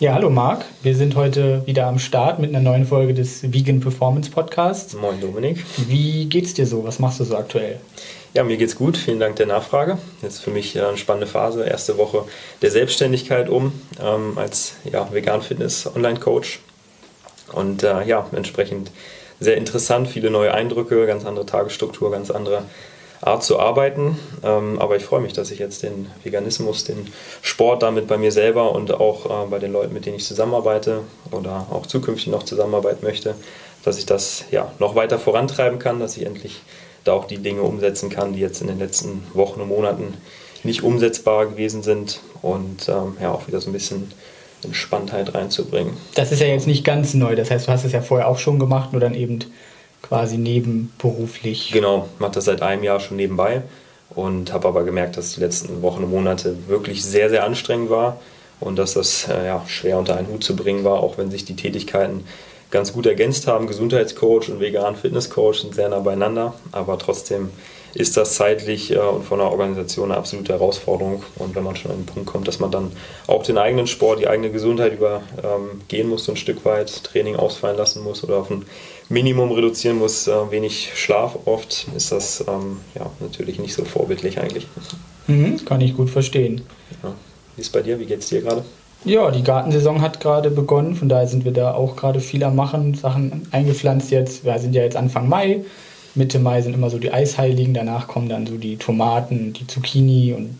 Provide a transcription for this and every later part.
Ja, hallo Marc. Wir sind heute wieder am Start mit einer neuen Folge des Vegan Performance Podcasts. Moin Dominik. Wie geht's dir so? Was machst du so aktuell? Ja, mir geht's gut. Vielen Dank der Nachfrage. Jetzt für mich eine spannende Phase. Erste Woche der Selbstständigkeit um ähm, als ja, Vegan Fitness Online Coach. Und äh, ja, entsprechend sehr interessant, viele neue Eindrücke, ganz andere Tagesstruktur, ganz andere Art zu arbeiten. Ähm, aber ich freue mich, dass ich jetzt den Veganismus, den Sport damit bei mir selber und auch äh, bei den Leuten, mit denen ich zusammenarbeite oder auch zukünftig noch zusammenarbeiten möchte, dass ich das ja noch weiter vorantreiben kann, dass ich endlich da auch die Dinge umsetzen kann, die jetzt in den letzten Wochen und Monaten nicht umsetzbar gewesen sind und ähm, ja auch wieder so ein bisschen Entspanntheit reinzubringen. Das ist ja jetzt nicht ganz neu, das heißt, du hast es ja vorher auch schon gemacht, nur dann eben quasi nebenberuflich. Genau, mache das seit einem Jahr schon nebenbei und habe aber gemerkt, dass die letzten Wochen und Monate wirklich sehr, sehr anstrengend war und dass das äh, ja, schwer unter einen Hut zu bringen war, auch wenn sich die Tätigkeiten ganz gut ergänzt haben. Gesundheitscoach und vegan Fitnesscoach sind sehr nah beieinander, aber trotzdem ist das zeitlich äh, und von der Organisation eine absolute Herausforderung. Und wenn man schon an den Punkt kommt, dass man dann auch den eigenen Sport, die eigene Gesundheit übergehen ähm, muss, so ein Stück weit Training ausfallen lassen muss oder auf ein Minimum reduzieren muss, äh, wenig Schlaf oft, ist das ähm, ja, natürlich nicht so vorbildlich eigentlich. Mhm, kann ich gut verstehen. Ja. Wie ist es bei dir? Wie geht es dir gerade? Ja, die Gartensaison hat gerade begonnen, von daher sind wir da auch gerade viel am Machen, Sachen eingepflanzt jetzt. Wir sind ja jetzt Anfang Mai. Mitte Mai sind immer so die Eisheiligen, danach kommen dann so die Tomaten, die Zucchini und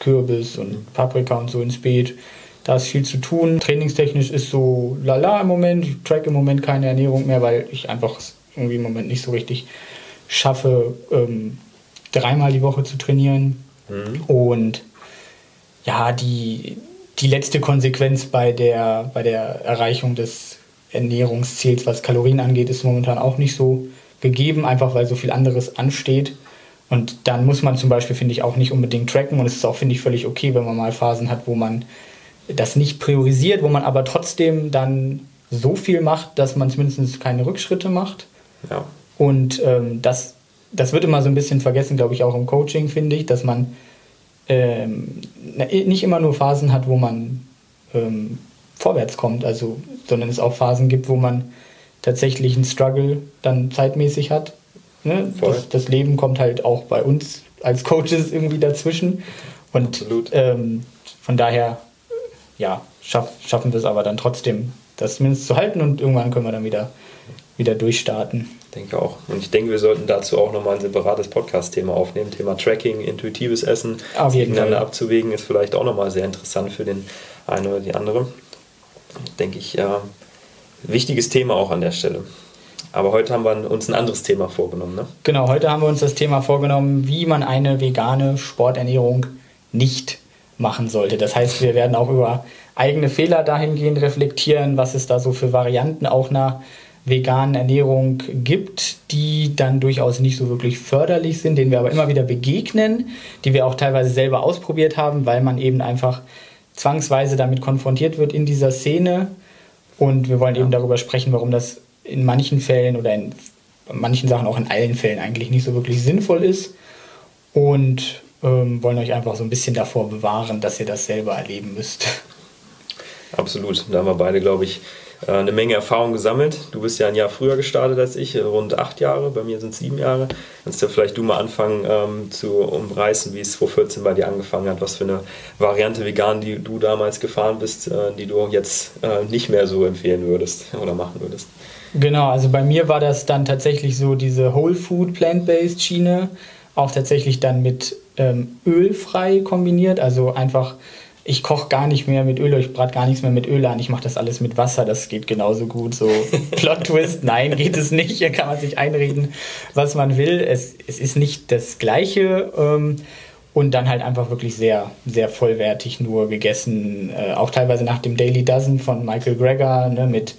Kürbis und Paprika und so ins Beet. Da ist viel zu tun. Trainingstechnisch ist so lala im Moment. Ich track im Moment keine Ernährung mehr, weil ich einfach irgendwie im Moment nicht so richtig schaffe, ähm, dreimal die Woche zu trainieren. Mhm. Und ja, die, die letzte Konsequenz bei der, bei der Erreichung des Ernährungsziels, was Kalorien angeht, ist momentan auch nicht so gegeben, einfach weil so viel anderes ansteht. Und dann muss man zum Beispiel, finde ich, auch nicht unbedingt tracken. Und es ist auch, finde ich, völlig okay, wenn man mal Phasen hat, wo man das nicht priorisiert, wo man aber trotzdem dann so viel macht, dass man zumindest keine Rückschritte macht. Ja. Und ähm, das, das wird immer so ein bisschen vergessen, glaube ich, auch im Coaching, finde ich, dass man ähm, nicht immer nur Phasen hat, wo man ähm, vorwärts kommt, also, sondern es auch Phasen gibt, wo man tatsächlich einen Struggle dann zeitmäßig hat. Ne? Das, das, Leben kommt halt auch bei uns als Coaches irgendwie dazwischen. Und ähm, von daher ja, schaff, schaffen wir es aber dann trotzdem, das zumindest zu halten und irgendwann können wir dann wieder, wieder durchstarten. Ich denke auch. Und ich denke, wir sollten dazu auch nochmal ein separates Podcast-Thema aufnehmen. Thema Tracking, intuitives Essen, Auf gegeneinander Fall. abzuwägen, ist vielleicht auch nochmal sehr interessant für den einen oder die andere. Denke ich, ja, wichtiges Thema auch an der Stelle. Aber heute haben wir uns ein anderes Thema vorgenommen. Ne? Genau, heute haben wir uns das Thema vorgenommen, wie man eine vegane Sporternährung nicht machen sollte. Das heißt, wir werden auch über eigene Fehler dahingehend reflektieren, was es da so für Varianten auch einer veganen Ernährung gibt, die dann durchaus nicht so wirklich förderlich sind, denen wir aber immer wieder begegnen, die wir auch teilweise selber ausprobiert haben, weil man eben einfach zwangsweise damit konfrontiert wird in dieser Szene. Und wir wollen eben darüber sprechen, warum das in manchen Fällen oder in manchen Sachen auch in allen Fällen eigentlich nicht so wirklich sinnvoll ist. Und ähm, wollen euch einfach so ein bisschen davor bewahren, dass ihr das selber erleben müsst. Absolut. Da haben wir beide, glaube ich, äh, eine Menge Erfahrung gesammelt. Du bist ja ein Jahr früher gestartet als ich, rund acht Jahre. Bei mir sind es sieben Jahre. Kannst du vielleicht du mal anfangen ähm, zu umreißen, wie es 2014 bei dir angefangen hat? Was für eine Variante vegan, die du damals gefahren bist, äh, die du jetzt äh, nicht mehr so empfehlen würdest oder machen würdest? Genau, also bei mir war das dann tatsächlich so diese Whole Food Plant-Based Schiene, auch tatsächlich dann mit ähm, ölfrei kombiniert. Also einfach, ich koche gar nicht mehr mit Öl, ich brate gar nichts mehr mit Öl an, ich mache das alles mit Wasser, das geht genauso gut. So Plot-Twist, nein, geht es nicht. Hier kann man sich einreden, was man will. Es, es ist nicht das Gleiche. Ähm, und dann halt einfach wirklich sehr, sehr vollwertig nur gegessen. Äh, auch teilweise nach dem Daily Dozen von Michael Greger ne, mit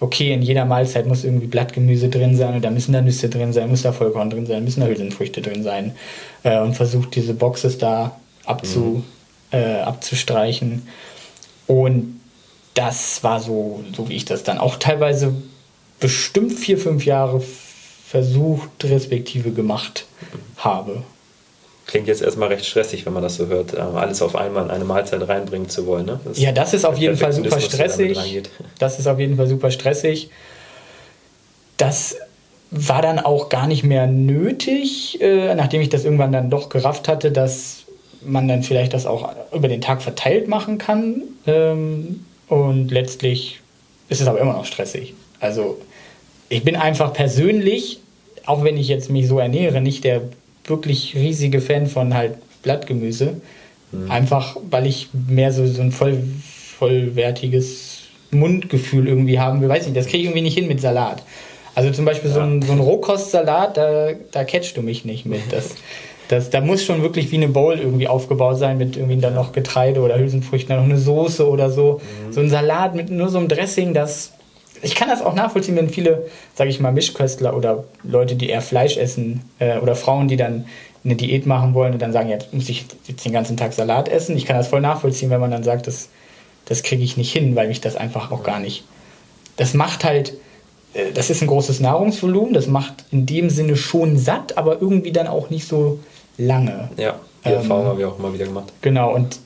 okay, in jeder Mahlzeit muss irgendwie Blattgemüse drin sein und da müssen da Nüsse drin sein, muss da Vollkorn drin sein, müssen da Hülsenfrüchte drin sein äh, und versucht diese Boxes da abzu, mhm. äh, abzustreichen. Und das war so, so wie ich das dann auch teilweise bestimmt vier, fünf Jahre versucht, respektive gemacht habe. Klingt jetzt erstmal recht stressig, wenn man das so hört, äh, alles auf einmal in eine Mahlzeit reinbringen zu wollen. Ne? Das ja, das ist auf jeden Fall super stressig. Das ist auf jeden Fall super stressig. Das war dann auch gar nicht mehr nötig, äh, nachdem ich das irgendwann dann doch gerafft hatte, dass man dann vielleicht das auch über den Tag verteilt machen kann. Ähm, und letztlich ist es aber immer noch stressig. Also ich bin einfach persönlich, auch wenn ich jetzt mich so ernähre, nicht der wirklich riesige Fan von halt Blattgemüse. Mhm. Einfach, weil ich mehr so, so ein voll, vollwertiges Mundgefühl irgendwie haben will. Weiß nicht, das kriege ich irgendwie nicht hin mit Salat. Also zum Beispiel ja. so, ein, so ein Rohkostsalat, da, da catchst du mich nicht mit. Das, das, da muss schon wirklich wie eine Bowl irgendwie aufgebaut sein mit irgendwie dann noch Getreide oder Hülsenfrüchten, dann noch eine Soße oder so. Mhm. So ein Salat mit nur so einem Dressing, das. Ich kann das auch nachvollziehen, wenn viele, sage ich mal, Mischköstler oder Leute, die eher Fleisch essen äh, oder Frauen, die dann eine Diät machen wollen und dann sagen, jetzt muss ich jetzt den ganzen Tag Salat essen. Ich kann das voll nachvollziehen, wenn man dann sagt, das, das kriege ich nicht hin, weil mich das einfach auch gar nicht. Das macht halt, äh, das ist ein großes Nahrungsvolumen, das macht in dem Sinne schon satt, aber irgendwie dann auch nicht so lange. Ja, die Erfahrung ähm, haben wir auch immer wieder gemacht. Genau, und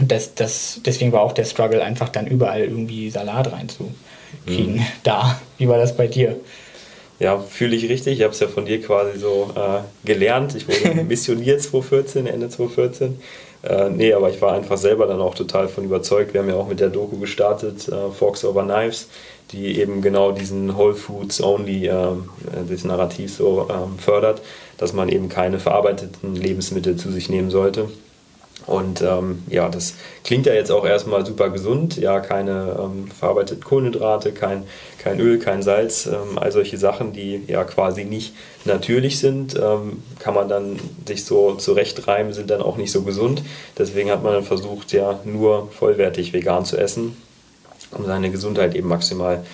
das, das, deswegen war auch der Struggle, einfach dann überall irgendwie Salat reinzukriegen. Mhm. Da, wie war das bei dir? Ja, fühle ich richtig. Ich habe es ja von dir quasi so äh, gelernt. Ich wurde missioniert 2014, Ende 2014. Äh, nee, aber ich war einfach selber dann auch total von überzeugt. Wir haben ja auch mit der Doku gestartet, äh, Forks Over Knives die eben genau diesen Whole Foods Only, äh, das Narrativ so ähm, fördert, dass man eben keine verarbeiteten Lebensmittel zu sich nehmen sollte. Und ähm, ja, das klingt ja jetzt auch erstmal super gesund. Ja, keine ähm, verarbeiteten Kohlenhydrate, kein, kein Öl, kein Salz, ähm, all solche Sachen, die ja quasi nicht natürlich sind, ähm, kann man dann sich so zurechtreimen, sind dann auch nicht so gesund. Deswegen hat man dann versucht, ja nur vollwertig vegan zu essen um seine Gesundheit eben maximal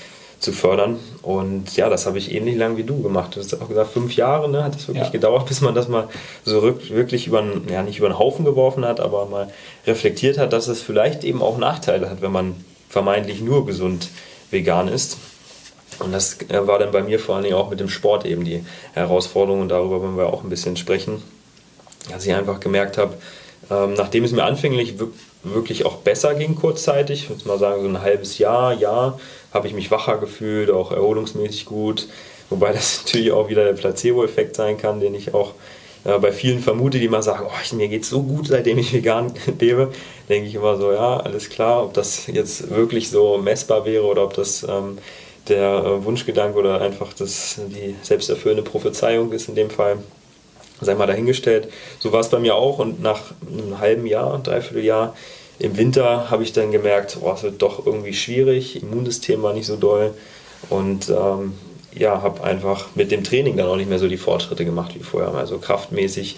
zu fördern. Und ja, das habe ich ähnlich lang wie du gemacht. Du hast auch gesagt, fünf Jahre ne, hat es wirklich ja. gedauert, bis man das mal so wirklich über einen, ja nicht über den Haufen geworfen hat, aber mal reflektiert hat, dass es vielleicht eben auch Nachteile hat, wenn man vermeintlich nur gesund vegan ist. Und das äh, war dann bei mir vor allen Dingen auch mit dem Sport eben die Herausforderung und darüber wollen wir auch ein bisschen sprechen. Dass ich einfach gemerkt habe, ähm, nachdem es mir anfänglich wirklich auch besser ging kurzzeitig, ich würde mal sagen so ein halbes Jahr, Jahr, habe ich mich wacher gefühlt, auch erholungsmäßig gut. Wobei das natürlich auch wieder der Placebo-Effekt sein kann, den ich auch äh, bei vielen vermute, die mal sagen, oh, mir geht es so gut, seitdem ich vegan lebe, denke ich immer so, ja, alles klar, ob das jetzt wirklich so messbar wäre oder ob das ähm, der äh, Wunschgedanke oder einfach das, die selbsterfüllende Prophezeiung ist in dem Fall sei mal dahingestellt. So war es bei mir auch und nach einem halben Jahr, dreiviertel Jahr im Winter habe ich dann gemerkt, oh, es wird doch irgendwie schwierig, Immunsystem war nicht so doll und ähm, ja, habe einfach mit dem Training dann auch nicht mehr so die Fortschritte gemacht wie vorher. Also kraftmäßig,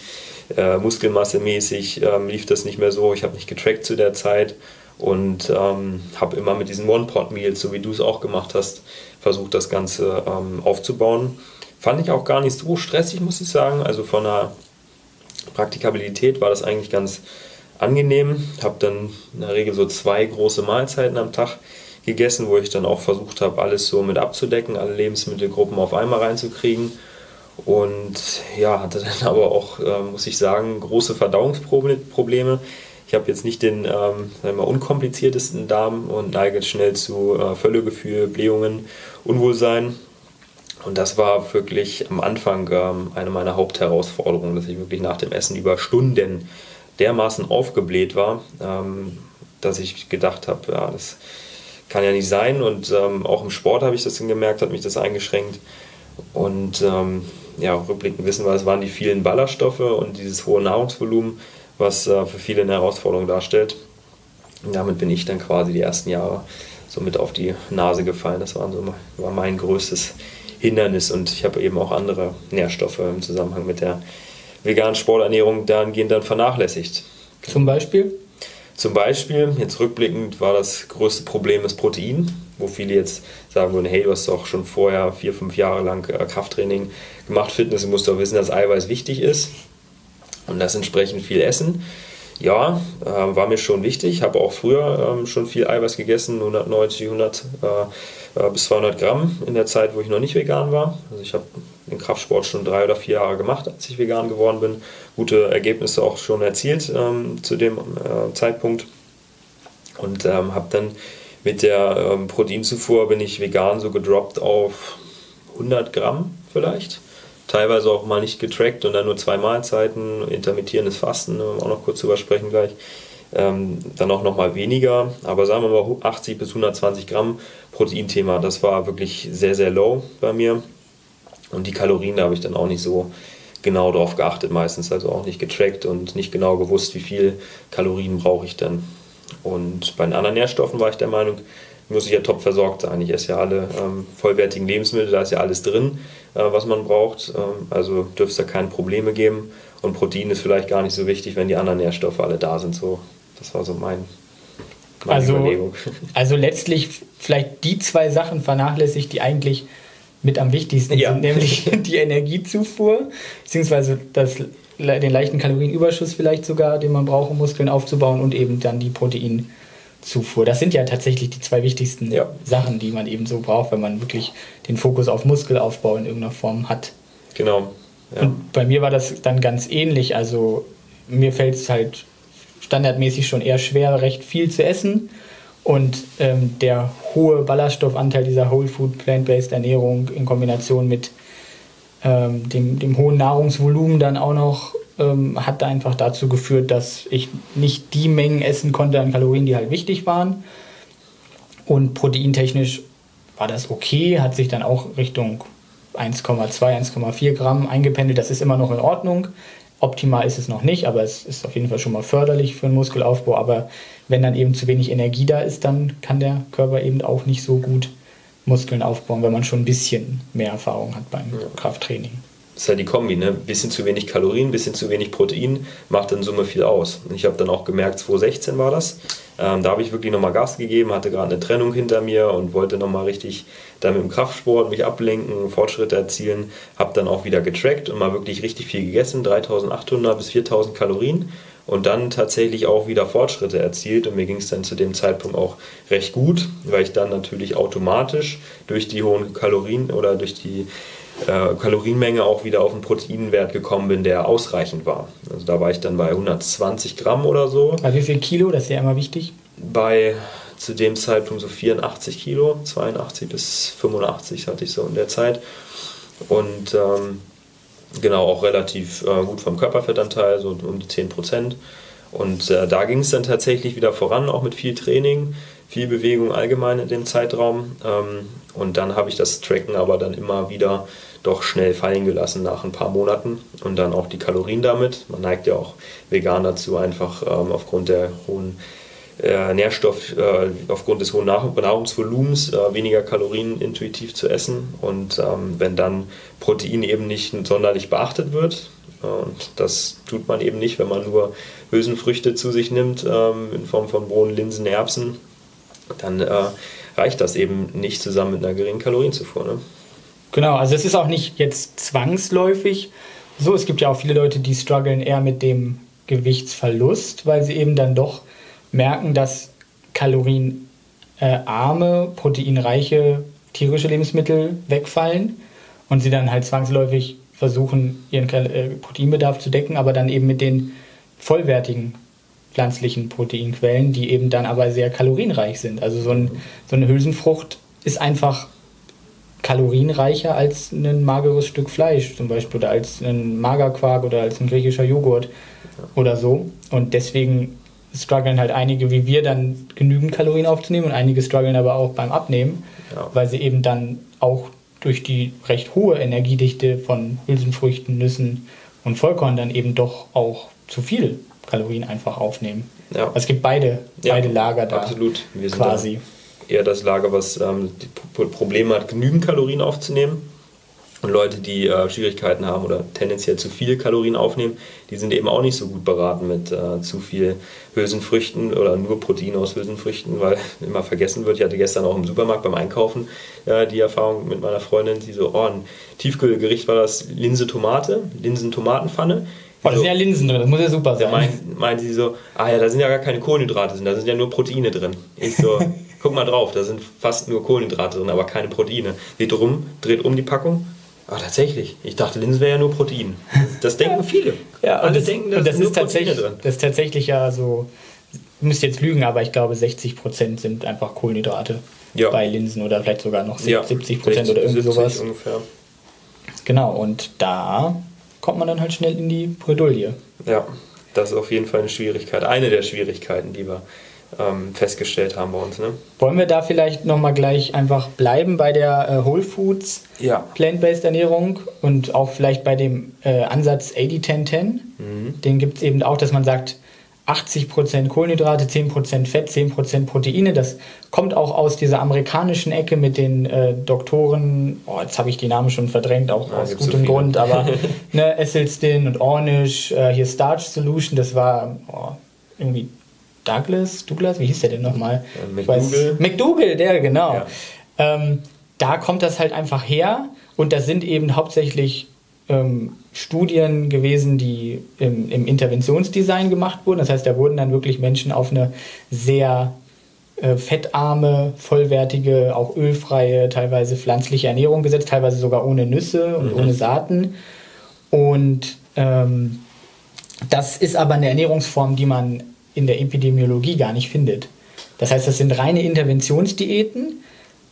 äh, muskelmassemäßig ähm, lief das nicht mehr so. Ich habe nicht getrackt zu der Zeit und ähm, habe immer mit diesen One-Pot-Meals, so wie du es auch gemacht hast, versucht, das Ganze ähm, aufzubauen. Fand ich auch gar nicht so stressig, muss ich sagen. Also von der Praktikabilität war das eigentlich ganz angenehm. Habe dann in der Regel so zwei große Mahlzeiten am Tag gegessen, wo ich dann auch versucht habe, alles so mit abzudecken, alle Lebensmittelgruppen auf einmal reinzukriegen. Und ja, hatte dann aber auch, äh, muss ich sagen, große Verdauungsprobleme. Ich habe jetzt nicht den ähm, wir, unkompliziertesten Darm und neige schnell zu äh, Völlegefühl, Blähungen, Unwohlsein. Und das war wirklich am Anfang ähm, eine meiner Hauptherausforderungen, dass ich wirklich nach dem Essen über Stunden dermaßen aufgebläht war, ähm, dass ich gedacht habe, ja, das kann ja nicht sein. Und ähm, auch im Sport habe ich das gemerkt, hat mich das eingeschränkt. Und ähm, ja, rückblickend wissen wir, es waren die vielen Ballaststoffe und dieses hohe Nahrungsvolumen, was äh, für viele eine Herausforderung darstellt. Und damit bin ich dann quasi die ersten Jahre so mit auf die Nase gefallen. Das war, so, war mein größtes Hindernis und ich habe eben auch andere Nährstoffe im Zusammenhang mit der veganen Sporternährung dahingehend dann vernachlässigt. Zum Beispiel? Zum Beispiel, jetzt rückblickend war das größte Problem das Protein, wo viele jetzt sagen würden, hey, du hast doch schon vorher vier, fünf Jahre lang äh, Krafttraining gemacht, Fitness, du musst doch wissen, dass Eiweiß wichtig ist und das entsprechend viel essen. Ja, äh, war mir schon wichtig, habe auch früher ähm, schon viel Eiweiß gegessen, 190, 100 äh, äh, bis 200 Gramm in der Zeit, wo ich noch nicht vegan war. Also ich habe den Kraftsport schon drei oder vier Jahre gemacht, als ich vegan geworden bin. Gute Ergebnisse auch schon erzielt ähm, zu dem äh, Zeitpunkt. Und ähm, habe dann mit der ähm, Proteinzufuhr bin ich vegan so gedroppt auf 100 Gramm vielleicht. Teilweise auch mal nicht getrackt und dann nur zwei Mahlzeiten, intermittierendes Fasten, ne, auch noch kurz drüber sprechen gleich. Ähm, dann auch noch mal weniger, aber sagen wir mal 80 bis 120 Gramm Proteinthema, das war wirklich sehr, sehr low bei mir. Und die Kalorien, da habe ich dann auch nicht so genau drauf geachtet meistens, also auch nicht getrackt und nicht genau gewusst, wie viel Kalorien brauche ich dann. Und bei den anderen Nährstoffen war ich der Meinung, muss ich ja top versorgt sein. Ich esse ja alle ähm, vollwertigen Lebensmittel, da ist ja alles drin, äh, was man braucht. Ähm, also dürfte es da keine Probleme geben. Und Protein ist vielleicht gar nicht so wichtig, wenn die anderen Nährstoffe alle da sind. So, das war so mein, meine also, Überlegung. Also letztlich vielleicht die zwei Sachen vernachlässigt, die eigentlich mit am wichtigsten ja. sind, nämlich die Energiezufuhr, beziehungsweise das, den leichten Kalorienüberschuss vielleicht sogar, den man braucht, um Muskeln aufzubauen und eben dann die Proteinzufuhr. Das sind ja tatsächlich die zwei wichtigsten ja. Sachen, die man eben so braucht, wenn man wirklich den Fokus auf Muskelaufbau in irgendeiner Form hat. Genau. Und bei mir war das dann ganz ähnlich. Also mir fällt es halt standardmäßig schon eher schwer, recht viel zu essen. Und ähm, der hohe Ballaststoffanteil dieser Whole Food Plant-Based Ernährung in Kombination mit ähm, dem, dem hohen Nahrungsvolumen dann auch noch ähm, hat einfach dazu geführt, dass ich nicht die Mengen essen konnte an Kalorien, die halt wichtig waren. Und proteintechnisch war das okay, hat sich dann auch Richtung 1,2, 1,4 Gramm eingependelt. Das ist immer noch in Ordnung. Optimal ist es noch nicht, aber es ist auf jeden Fall schon mal förderlich für den Muskelaufbau. Aber wenn dann eben zu wenig Energie da ist, dann kann der Körper eben auch nicht so gut Muskeln aufbauen, wenn man schon ein bisschen mehr Erfahrung hat beim ja. Krafttraining. Das ist halt die Kombi, ne? Bisschen zu wenig Kalorien, bisschen zu wenig Protein, macht in Summe viel aus. Ich habe dann auch gemerkt, 2016 war das. Ähm, da habe ich wirklich nochmal Gas gegeben, hatte gerade eine Trennung hinter mir und wollte nochmal richtig dann mit dem Kraftsport mich ablenken, Fortschritte erzielen. Habe dann auch wieder getrackt und mal wirklich richtig viel gegessen, 3800 bis 4000 Kalorien und dann tatsächlich auch wieder Fortschritte erzielt und mir ging es dann zu dem Zeitpunkt auch recht gut, weil ich dann natürlich automatisch durch die hohen Kalorien oder durch die äh, Kalorienmenge auch wieder auf einen Proteinwert gekommen bin, der ausreichend war. Also da war ich dann bei 120 Gramm oder so. Bei wie viel Kilo? Das ist ja immer wichtig. Bei zu dem Zeitpunkt so 84 Kilo, 82 bis 85 hatte ich so in der Zeit. Und ähm, genau auch relativ äh, gut vom Körperfettanteil, so um die 10 Prozent. Und äh, da ging es dann tatsächlich wieder voran, auch mit viel Training, viel Bewegung allgemein in dem Zeitraum. Ähm, und dann habe ich das Tracken aber dann immer wieder doch schnell fallen gelassen nach ein paar Monaten und dann auch die Kalorien damit. Man neigt ja auch vegan dazu, einfach ähm, aufgrund der hohen äh, Nährstoff, äh, aufgrund des hohen Nahrungsvolumens äh, weniger Kalorien intuitiv zu essen. Und ähm, wenn dann Protein eben nicht sonderlich beachtet wird, äh, und das tut man eben nicht, wenn man nur Hülsenfrüchte zu sich nimmt, ähm, in Form von Bohnen, Linsen, Erbsen, dann äh, reicht das eben nicht zusammen mit einer geringen Kalorienzufuhr. Ne? Genau, also es ist auch nicht jetzt zwangsläufig so. Es gibt ja auch viele Leute, die strugglen eher mit dem Gewichtsverlust, weil sie eben dann doch merken, dass kalorienarme, proteinreiche tierische Lebensmittel wegfallen und sie dann halt zwangsläufig versuchen, ihren äh, Proteinbedarf zu decken, aber dann eben mit den vollwertigen pflanzlichen Proteinquellen, die eben dann aber sehr kalorienreich sind. Also so, ein, so eine Hülsenfrucht ist einfach kalorienreicher als ein mageres Stück Fleisch zum Beispiel oder als ein Magerquark oder als ein griechischer Joghurt oder so. Und deswegen strugglen halt einige wie wir dann genügend Kalorien aufzunehmen und einige strugglen aber auch beim Abnehmen, ja. weil sie eben dann auch durch die recht hohe Energiedichte von Hülsenfrüchten, Nüssen und Vollkorn dann eben doch auch zu viel Kalorien einfach aufnehmen. Ja. Also es gibt beide, beide ja, Lager da. Absolut. Wir sind quasi. eher das Lager, was ähm, die Probleme hat, genügend Kalorien aufzunehmen. Und Leute, die äh, Schwierigkeiten haben oder tendenziell zu viele Kalorien aufnehmen, die sind eben auch nicht so gut beraten mit äh, zu viel Hülsenfrüchten oder nur Protein aus Hülsenfrüchten, weil immer vergessen wird. Ich hatte gestern auch im Supermarkt beim Einkaufen äh, die Erfahrung mit meiner Freundin, die so, oh, ein Tiefkühlgericht war das Linse-Tomate, Linsen-Tomatenpfanne. Oh, da sind ja Linsen drin, das muss ja super sein. Da meint, meint sie so, ah ja, da sind ja gar keine Kohlenhydrate drin, da sind ja nur Proteine drin. Ich so, guck mal drauf, da sind fast nur Kohlenhydrate drin, aber keine Proteine. Geht rum, dreht um die Packung, Ah, tatsächlich. Ich dachte, Linsen wäre ja nur Protein. Das denken viele. Ja, Alle das, denken, das, das ist tatsächlich, drin. Das ist tatsächlich ja so, ich müsste jetzt lügen, aber ich glaube 60% sind einfach Kohlenhydrate ja. bei Linsen oder vielleicht sogar noch 70 Prozent ja, oder irgendwie sowas. Ungefähr. Genau, und da kommt man dann halt schnell in die Bredouille. Ja, das ist auf jeden Fall eine Schwierigkeit. Eine der Schwierigkeiten, die wir ähm, festgestellt haben bei uns. Ne? Wollen wir da vielleicht nochmal gleich einfach bleiben bei der äh, Whole Foods ja. Plant-Based Ernährung und auch vielleicht bei dem äh, Ansatz 80-10-10? Mhm. Den gibt es eben auch, dass man sagt, 80% Kohlenhydrate, 10% Fett, 10% Proteine. Das kommt auch aus dieser amerikanischen Ecke mit den äh, Doktoren, oh, jetzt habe ich die Namen schon verdrängt, auch ja, aus gutem so Grund, aber ne, Esselstyn und Ornish, äh, hier Starch Solution, das war oh, irgendwie Douglas, Douglas, wie hieß der denn nochmal? Äh, McDougall. McDougall, der, genau. Ja. Ähm, da kommt das halt einfach her und das sind eben hauptsächlich ähm, Studien gewesen, die im, im, Interventionsdesign gemacht wurden. Das heißt, da wurden dann wirklich Menschen auf eine sehr äh, fettarme, vollwertige, auch ölfreie, teilweise pflanzliche Ernährung gesetzt, teilweise sogar ohne Nüsse und mhm. ohne Saaten. Und ähm, das ist aber eine Ernährungsform, die man in der Epidemiologie gar nicht findet. Das heißt, das sind reine Interventionsdiäten,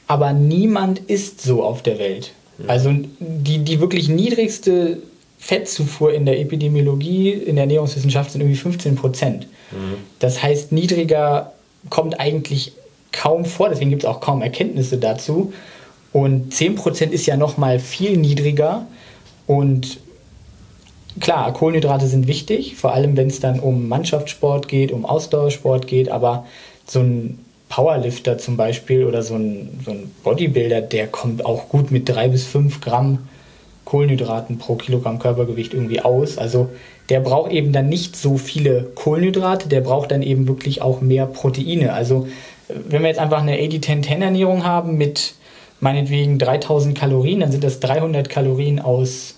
aber niemand isst so auf der Welt. Also die, die wirklich niedrigste Fettzufuhr in der Epidemiologie, in der Ernährungswissenschaft sind irgendwie 15 Prozent. Mhm. Das heißt, niedriger kommt eigentlich kaum vor, deswegen gibt es auch kaum Erkenntnisse dazu. Und 10 Prozent ist ja nochmal viel niedriger. Und klar, Kohlenhydrate sind wichtig, vor allem wenn es dann um Mannschaftssport geht, um Ausdauersport geht, aber so ein Powerlifter zum Beispiel oder so ein, so ein Bodybuilder, der kommt auch gut mit drei bis fünf Gramm Kohlenhydraten pro Kilogramm Körpergewicht irgendwie aus. Also der braucht eben dann nicht so viele Kohlenhydrate, der braucht dann eben wirklich auch mehr Proteine. Also wenn wir jetzt einfach eine 80-10-10 Ernährung haben mit meinetwegen 3000 Kalorien, dann sind das 300 Kalorien aus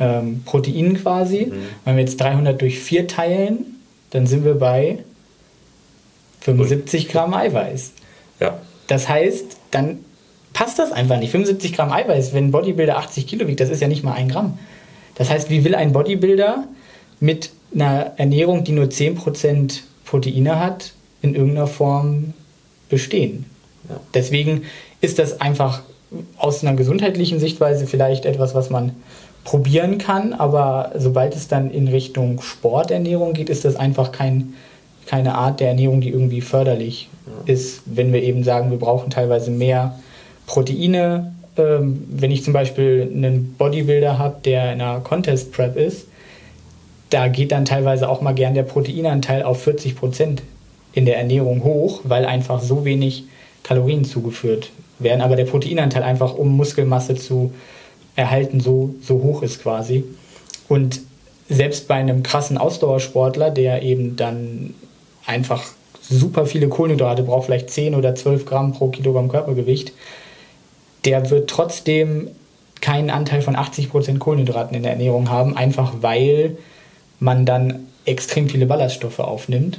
ähm, Proteinen quasi. Mhm. Wenn wir jetzt 300 durch 4 teilen, dann sind wir bei 75 Gramm Eiweiß. Ja. Das heißt, dann passt das einfach nicht. 75 Gramm Eiweiß, wenn ein Bodybuilder 80 Kilo wiegt, das ist ja nicht mal ein Gramm. Das heißt, wie will ein Bodybuilder mit einer Ernährung, die nur 10% Proteine hat, in irgendeiner Form bestehen? Ja. Deswegen ist das einfach aus einer gesundheitlichen Sichtweise vielleicht etwas, was man probieren kann, aber sobald es dann in Richtung Sporternährung geht, ist das einfach kein keine Art der Ernährung, die irgendwie förderlich ja. ist, wenn wir eben sagen, wir brauchen teilweise mehr Proteine. Ähm, wenn ich zum Beispiel einen Bodybuilder habe, der in einer Contest Prep ist, da geht dann teilweise auch mal gern der Proteinanteil auf 40 Prozent in der Ernährung hoch, weil einfach so wenig Kalorien zugeführt werden, aber der Proteinanteil einfach, um Muskelmasse zu erhalten, so, so hoch ist quasi. Und selbst bei einem krassen Ausdauersportler, der eben dann einfach super viele Kohlenhydrate braucht, vielleicht 10 oder 12 Gramm pro Kilogramm Körpergewicht, der wird trotzdem keinen Anteil von 80% Kohlenhydraten in der Ernährung haben, einfach weil man dann extrem viele Ballaststoffe aufnimmt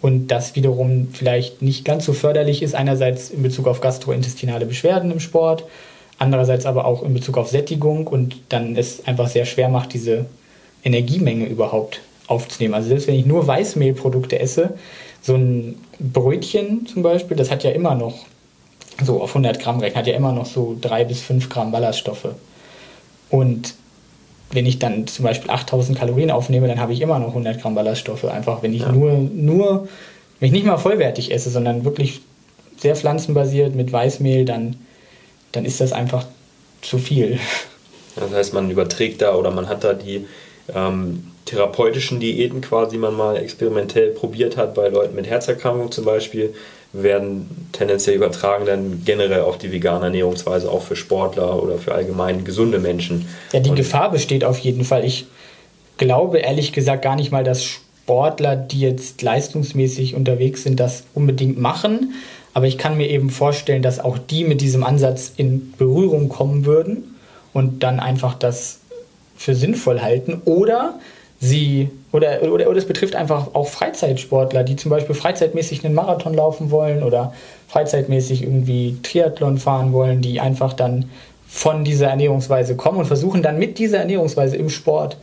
und das wiederum vielleicht nicht ganz so förderlich ist, einerseits in Bezug auf gastrointestinale Beschwerden im Sport, andererseits aber auch in Bezug auf Sättigung und dann es einfach sehr schwer macht, diese Energiemenge überhaupt aufzunehmen. Also selbst wenn ich nur Weißmehlprodukte esse, so ein Brötchen zum Beispiel, das hat ja immer noch, so auf 100 Gramm rechnen, hat ja immer noch so drei bis fünf Gramm Ballaststoffe. Und wenn ich dann zum Beispiel 8000 Kalorien aufnehme, dann habe ich immer noch 100 Gramm Ballaststoffe. Einfach, wenn ich ja. nur, nur, wenn ich nicht mal vollwertig esse, sondern wirklich sehr pflanzenbasiert mit Weißmehl, dann, dann ist das einfach zu viel. Das heißt, man überträgt da oder man hat da die ähm, therapeutischen Diäten quasi man mal experimentell probiert hat, bei Leuten mit Herzerkrankungen zum Beispiel, werden tendenziell übertragen dann generell auf die vegane Ernährungsweise, auch für Sportler oder für allgemein gesunde Menschen. Ja, die Und Gefahr besteht auf jeden Fall. Ich glaube ehrlich gesagt gar nicht mal, dass Sportler, die jetzt leistungsmäßig unterwegs sind, das unbedingt machen. Aber ich kann mir eben vorstellen, dass auch die mit diesem Ansatz in Berührung kommen würden und dann einfach das für sinnvoll halten. Oder sie oder, oder, oder es betrifft einfach auch Freizeitsportler, die zum Beispiel freizeitmäßig einen Marathon laufen wollen oder freizeitmäßig irgendwie Triathlon fahren wollen, die einfach dann von dieser Ernährungsweise kommen und versuchen dann mit dieser Ernährungsweise im Sport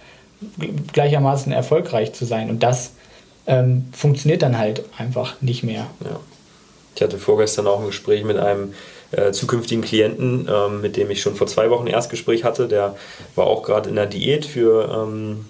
gleichermaßen erfolgreich zu sein. Und das ähm, funktioniert dann halt einfach nicht mehr. Ja. Ich hatte vorgestern auch ein Gespräch mit einem äh, zukünftigen Klienten, ähm, mit dem ich schon vor zwei Wochen ein Erstgespräch hatte. Der war auch gerade in der Diät für ähm,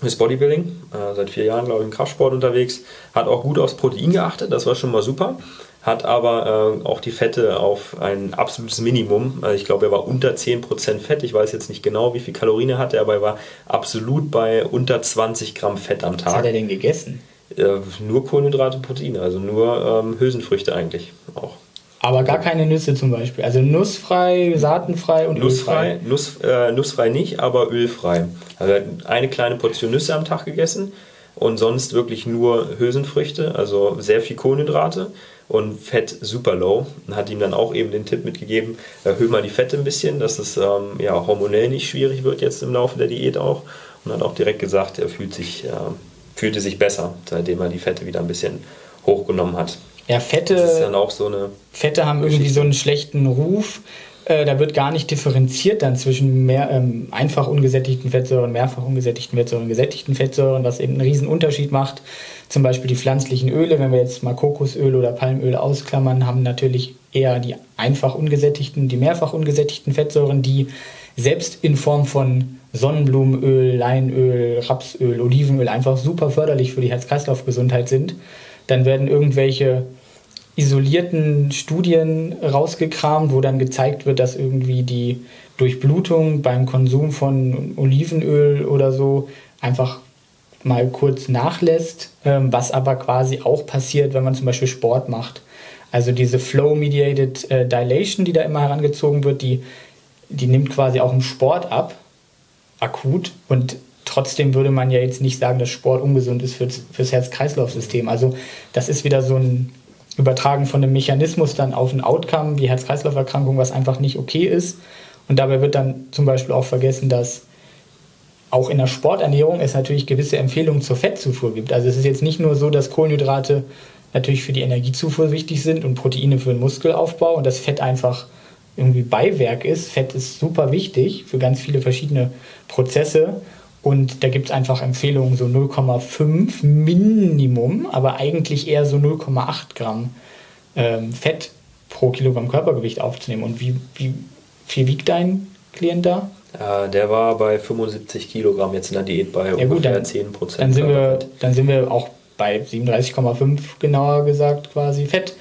fürs Bodybuilding, äh, seit vier Jahren, glaube ich, im Kraftsport unterwegs. Hat auch gut aufs Protein geachtet, das war schon mal super. Hat aber äh, auch die Fette auf ein absolutes Minimum. Also ich glaube, er war unter 10% Fett. Ich weiß jetzt nicht genau, wie viel Kalorien er hatte, aber er war absolut bei unter 20 Gramm Fett am Tag. Was hat er denn gegessen? Äh, nur Kohlenhydrate und Proteine, also nur ähm, Hülsenfrüchte eigentlich auch. Aber gar keine Nüsse zum Beispiel. Also nussfrei, saatenfrei und nussfrei. ölfrei. Nuss, äh, nussfrei nicht, aber ölfrei. Also eine kleine Portion Nüsse am Tag gegessen und sonst wirklich nur Hülsenfrüchte, also sehr viel Kohlenhydrate und Fett super low. Und hat ihm dann auch eben den Tipp mitgegeben, erhöhe mal die Fette ein bisschen, dass es ähm, ja, hormonell nicht schwierig wird jetzt im Laufe der Diät auch. Und hat auch direkt gesagt, er fühlt sich, äh, fühlte sich besser, seitdem er die Fette wieder ein bisschen hochgenommen hat. Ja, Fette, das ist dann auch so eine Fette haben irgendwie so einen schlechten Ruf. Äh, da wird gar nicht differenziert dann zwischen mehr, ähm, einfach ungesättigten Fettsäuren, mehrfach ungesättigten Fettsäuren, gesättigten Fettsäuren, was eben einen riesen Unterschied macht. Zum Beispiel die pflanzlichen Öle, wenn wir jetzt mal Kokosöl oder Palmöl ausklammern, haben natürlich eher die einfach ungesättigten, die mehrfach ungesättigten Fettsäuren, die selbst in Form von Sonnenblumenöl, Leinöl, Rapsöl, Olivenöl einfach super förderlich für die Herz-Kreislauf-Gesundheit sind. Dann werden irgendwelche isolierten Studien rausgekramt, wo dann gezeigt wird, dass irgendwie die Durchblutung beim Konsum von Olivenöl oder so einfach mal kurz nachlässt, ähm, was aber quasi auch passiert, wenn man zum Beispiel Sport macht. Also diese Flow-Mediated äh, Dilation, die da immer herangezogen wird, die, die nimmt quasi auch im Sport ab, akut. Und trotzdem würde man ja jetzt nicht sagen, dass Sport ungesund ist fürs, fürs Herz-Kreislauf-System. Also das ist wieder so ein Übertragen von einem Mechanismus dann auf ein Outcome wie Herz-Kreislauf-Erkrankung, was einfach nicht okay ist. Und dabei wird dann zum Beispiel auch vergessen, dass auch in der Sporternährung es natürlich gewisse Empfehlungen zur Fettzufuhr gibt. Also es ist jetzt nicht nur so, dass Kohlenhydrate natürlich für die Energiezufuhr wichtig sind und Proteine für den Muskelaufbau und das Fett einfach irgendwie Beiwerk ist. Fett ist super wichtig für ganz viele verschiedene Prozesse und da gibt es einfach Empfehlungen, so 0,5 Minimum, aber eigentlich eher so 0,8 Gramm ähm, Fett pro Kilogramm Körpergewicht aufzunehmen. Und wie, wie viel wiegt dein Klient da? Äh, der war bei 75 Kilogramm jetzt in der Diät bei ja, ungefähr gut, dann, 10 Prozent. Dann, sind wir, dann sind wir auch bei 37,5 genauer gesagt quasi Fett,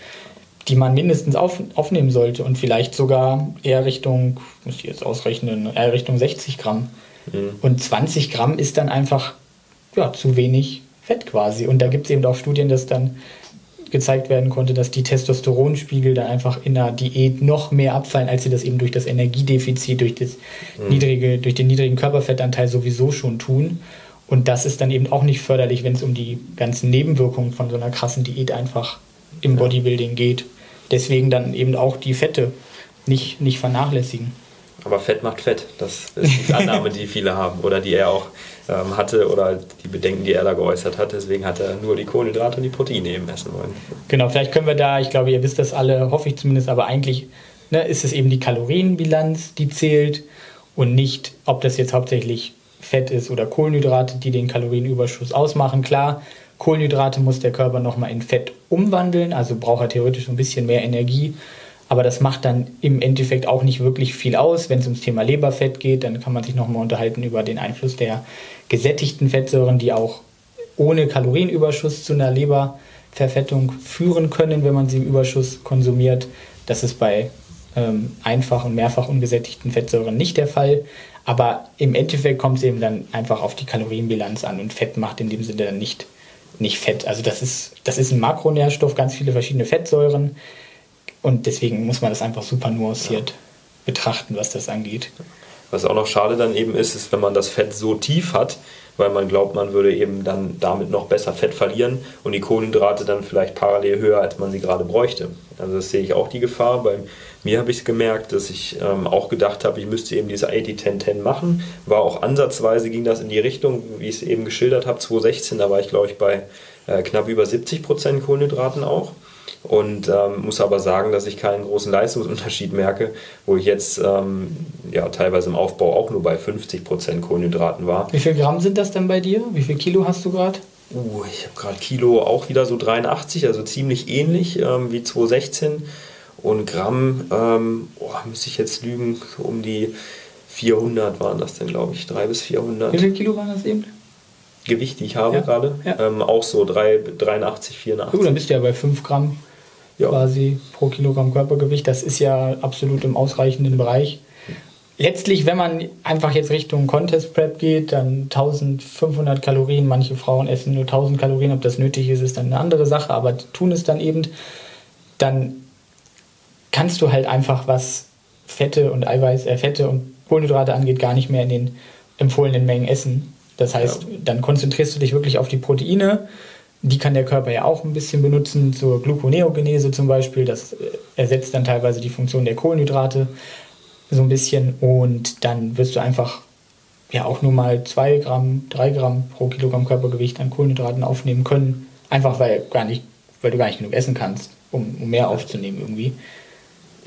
die man mindestens auf, aufnehmen sollte und vielleicht sogar eher Richtung, muss ich jetzt ausrechnen, eher Richtung 60 Gramm. Mhm. Und 20 Gramm ist dann einfach ja, zu wenig Fett quasi. Und da gibt es eben auch Studien, dass dann gezeigt werden konnte, dass die Testosteronspiegel dann einfach in der Diät noch mehr abfallen, als sie das eben durch das Energiedefizit, durch, das mhm. niedrige, durch den niedrigen Körperfettanteil sowieso schon tun. Und das ist dann eben auch nicht förderlich, wenn es um die ganzen Nebenwirkungen von so einer krassen Diät einfach im Bodybuilding geht. Deswegen dann eben auch die Fette nicht, nicht vernachlässigen. Aber Fett macht Fett. Das ist die Annahme, die viele haben oder die er auch ähm, hatte oder die Bedenken, die er da geäußert hat. Deswegen hat er nur die Kohlenhydrate und die Proteine eben essen wollen. Genau, vielleicht können wir da, ich glaube, ihr wisst das alle, hoffe ich zumindest, aber eigentlich ne, ist es eben die Kalorienbilanz, die zählt und nicht, ob das jetzt hauptsächlich Fett ist oder Kohlenhydrate, die den Kalorienüberschuss ausmachen. Klar, Kohlenhydrate muss der Körper nochmal in Fett umwandeln, also braucht er theoretisch ein bisschen mehr Energie aber das macht dann im Endeffekt auch nicht wirklich viel aus. Wenn es ums Thema Leberfett geht, dann kann man sich nochmal unterhalten über den Einfluss der gesättigten Fettsäuren, die auch ohne Kalorienüberschuss zu einer Leberverfettung führen können, wenn man sie im Überschuss konsumiert. Das ist bei ähm, einfach und mehrfach ungesättigten Fettsäuren nicht der Fall. Aber im Endeffekt kommt es eben dann einfach auf die Kalorienbilanz an und Fett macht in dem Sinne dann nicht, nicht Fett. Also das ist, das ist ein Makronährstoff, ganz viele verschiedene Fettsäuren. Und deswegen muss man das einfach super nuanciert ja. betrachten, was das angeht. Was auch noch schade dann eben ist, ist, wenn man das Fett so tief hat, weil man glaubt, man würde eben dann damit noch besser Fett verlieren und die Kohlenhydrate dann vielleicht parallel höher, als man sie gerade bräuchte. Also das sehe ich auch die Gefahr. Bei mir habe ich es gemerkt, dass ich ähm, auch gedacht habe, ich müsste eben diese 80-10-10 machen. War auch ansatzweise ging das in die Richtung, wie ich es eben geschildert habe, 2016, da war ich glaube ich bei äh, knapp über 70 Prozent Kohlenhydraten auch. Und ähm, muss aber sagen, dass ich keinen großen Leistungsunterschied merke, wo ich jetzt ähm, ja, teilweise im Aufbau auch nur bei 50 Prozent Kohlenhydraten war. Wie viel Gramm sind das denn bei dir? Wie viel Kilo hast du gerade? Uh, ich habe gerade Kilo auch wieder so 83, also ziemlich ähnlich ähm, wie 2016. Und Gramm, ähm, oh, müsste ich jetzt lügen, so um die 400 waren das denn, glaube ich, 3 bis 400. Wie viel Kilo waren das eben? Gewicht, die ich habe Ja, gerade. ja. Ähm, auch so 3, 83, 84. Gut, dann bist du ja bei 5 Gramm Ja. quasi pro Kilogramm Körpergewicht. Das ist ja absolut im ausreichenden Bereich. Letztlich, wenn man einfach jetzt Richtung Contest Prep geht, dann 1500 Kalorien. Manche Frauen essen nur 1000 Kalorien. Ob das nötig ist, ist dann eine andere Sache, aber tun es dann eben. Dann kannst du halt einfach, was Fette und Eiweiß, äh, Fette und Kohlenhydrate angeht, gar nicht mehr in den empfohlenen Mengen essen. Das heißt, Ja. dann konzentrierst du dich wirklich auf die Proteine. Die kann der Körper ja auch ein bisschen benutzen, zur Gluconeogenese zum Beispiel. Das äh, ersetzt dann teilweise die Funktion der Kohlenhydrate so ein bisschen. Und dann wirst du einfach ja auch nur mal 2 Gramm, 3 Gramm pro Kilogramm Körpergewicht an Kohlenhydraten aufnehmen können. Einfach weil, gar nicht, weil du gar nicht genug essen kannst, um, um mehr aufzunehmen irgendwie.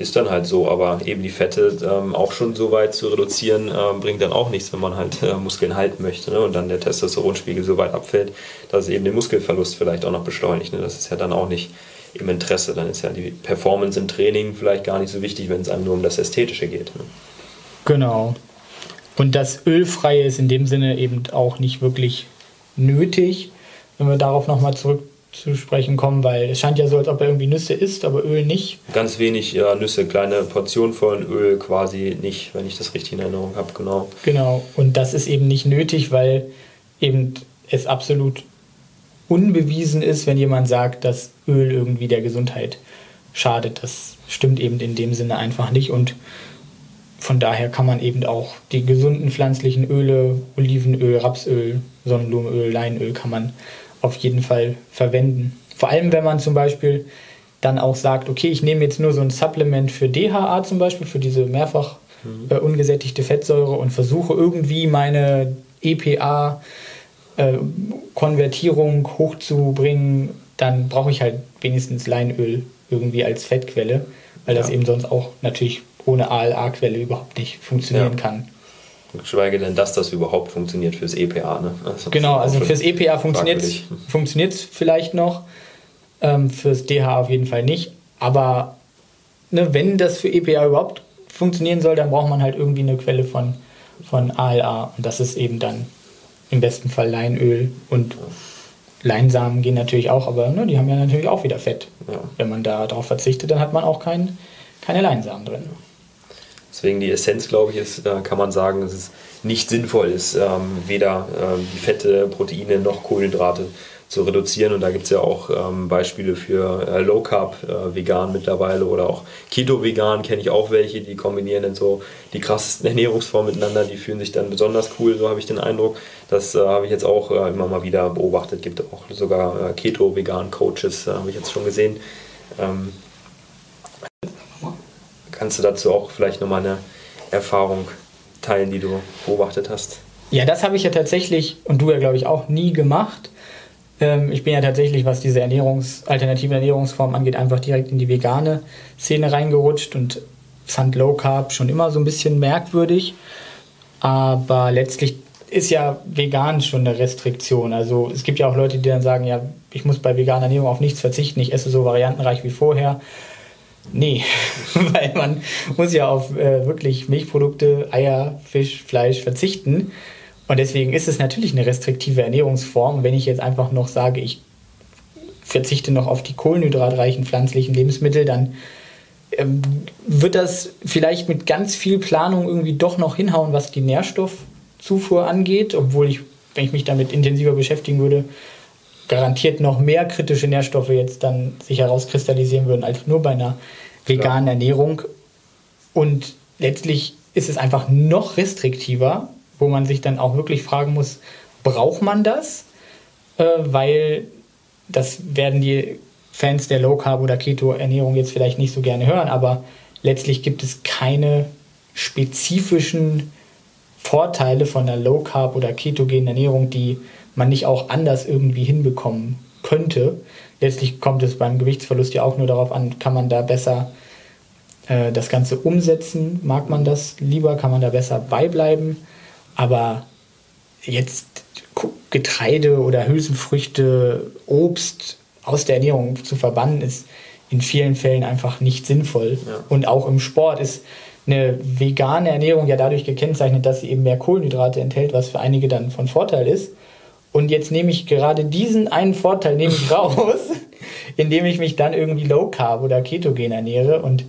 Ist dann halt so, aber eben die Fette ähm, auch schon so weit zu reduzieren, ähm, bringt dann auch nichts, wenn man halt äh, Muskeln halten möchte ne? und dann der Testosteronspiegel so weit abfällt, dass es eben den Muskelverlust vielleicht auch noch beschleunigt. Ne? Das ist ja dann auch nicht im Interesse. Dann ist ja die Performance im Training vielleicht gar nicht so wichtig, wenn es einem nur um das Ästhetische geht. Ne? Genau. Und das Ölfreie ist in dem Sinne eben auch nicht wirklich nötig, wenn wir darauf nochmal zurück zu sprechen kommen, weil es scheint ja so, als ob er irgendwie Nüsse isst, aber Öl nicht. Ganz wenig ja, Nüsse, kleine Portionen von Öl quasi nicht, wenn ich das richtig in Erinnerung habe, genau. Genau. Und das ist eben nicht nötig, weil eben es absolut unbewiesen ist, wenn jemand sagt, dass Öl irgendwie der Gesundheit schadet. Das stimmt eben in dem Sinne einfach nicht. Und von daher kann man eben auch die gesunden pflanzlichen Öle, Olivenöl, Rapsöl, Sonnenblumenöl, Leinöl kann man auf jeden Fall verwenden. Vor allem, wenn man zum Beispiel dann auch sagt, okay, ich nehme jetzt nur so ein Supplement für DHA zum Beispiel, für diese mehrfach äh, ungesättigte Fettsäure und versuche irgendwie meine EPA äh, Konvertierung hochzubringen, dann brauche ich halt wenigstens Leinöl irgendwie als Fettquelle, weil das Ja. eben sonst auch natürlich ohne ALA-Quelle überhaupt nicht funktionieren Ja. kann. Geschweige denn, dass das überhaupt funktioniert fürs EPA. Ne? Also Genau, also auch schon fürs EPA funktioniert es vielleicht noch, ähm, fürs DH auf jeden Fall nicht. Aber ne, wenn das für EPA überhaupt funktionieren soll, dann braucht man halt irgendwie eine Quelle von, von ALA. Und das ist eben dann im besten Fall Leinöl und Leinsamen gehen natürlich auch, aber ne, die haben ja natürlich auch wieder Fett. Ja. Wenn man da darauf verzichtet, dann hat man auch kein, keine Leinsamen drin. Deswegen die Essenz, glaube ich, ist, äh, kann man sagen, dass es nicht sinnvoll ist, ähm, weder ähm, die Fette, Proteine noch Kohlenhydrate zu reduzieren. Und da gibt es ja auch ähm, Beispiele für äh, Low Carb äh, vegan mittlerweile oder auch Keto vegan kenne ich auch welche, die kombinieren dann so die krassesten Ernährungsformen miteinander, die fühlen sich dann besonders cool, so habe ich den Eindruck. Das äh, habe ich jetzt auch äh, immer mal wieder beobachtet. Gibt auch sogar äh, Keto vegan Coaches, äh, habe ich jetzt schon gesehen. Ähm, Kannst du dazu auch vielleicht nochmal eine Erfahrung teilen, die du beobachtet hast? Ja, das habe ich ja tatsächlich, und du ja glaube ich auch, nie gemacht. Ähm, ich bin ja tatsächlich, was diese Ernährungs-, alternative Ernährungsform angeht, einfach direkt in die vegane Szene reingerutscht und fand Low Carb schon immer so ein bisschen merkwürdig. Aber letztlich ist ja vegan schon eine Restriktion. Also es gibt ja auch Leute, die dann sagen, ja, ich muss bei veganer Ernährung auf nichts verzichten, ich esse so variantenreich wie vorher. Nee, weil man muss ja auf äh, wirklich Milchprodukte, Eier, Fisch, Fleisch verzichten. Und deswegen ist es natürlich eine restriktive Ernährungsform. Wenn ich jetzt einfach noch sage, ich verzichte noch auf die kohlenhydratreichen pflanzlichen Lebensmittel, dann ähm, wird das vielleicht mit ganz viel Planung irgendwie doch noch hinhauen, was die Nährstoffzufuhr angeht, obwohl ich, wenn ich mich damit intensiver beschäftigen würde, garantiert noch mehr kritische Nährstoffe jetzt dann sich herauskristallisieren würden als nur bei einer veganen Ernährung. Und letztlich ist es einfach noch restriktiver, wo man sich dann auch wirklich fragen muss, braucht man das? Äh, weil das werden die Fans der Low Carb oder Keto Ernährung jetzt vielleicht nicht so gerne hören, aber letztlich gibt es keine spezifischen Vorteile von einer Low Carb oder ketogenen Ernährung, die man nicht auch anders irgendwie hinbekommen könnte. Letztlich kommt es beim Gewichtsverlust ja auch nur darauf an, kann man da besser äh, das Ganze umsetzen, mag man das lieber, kann man da besser beibleiben. Aber jetzt Getreide oder Hülsenfrüchte, Obst aus der Ernährung zu verbannen, ist in vielen Fällen einfach nicht sinnvoll. Ja. Und auch im Sport ist eine vegane Ernährung ja dadurch gekennzeichnet, dass sie eben mehr Kohlenhydrate enthält, was für einige dann von Vorteil ist. Und jetzt nehme ich gerade diesen einen Vorteil nehme ich raus, indem ich mich dann irgendwie Low Carb oder Ketogen ernähre. Und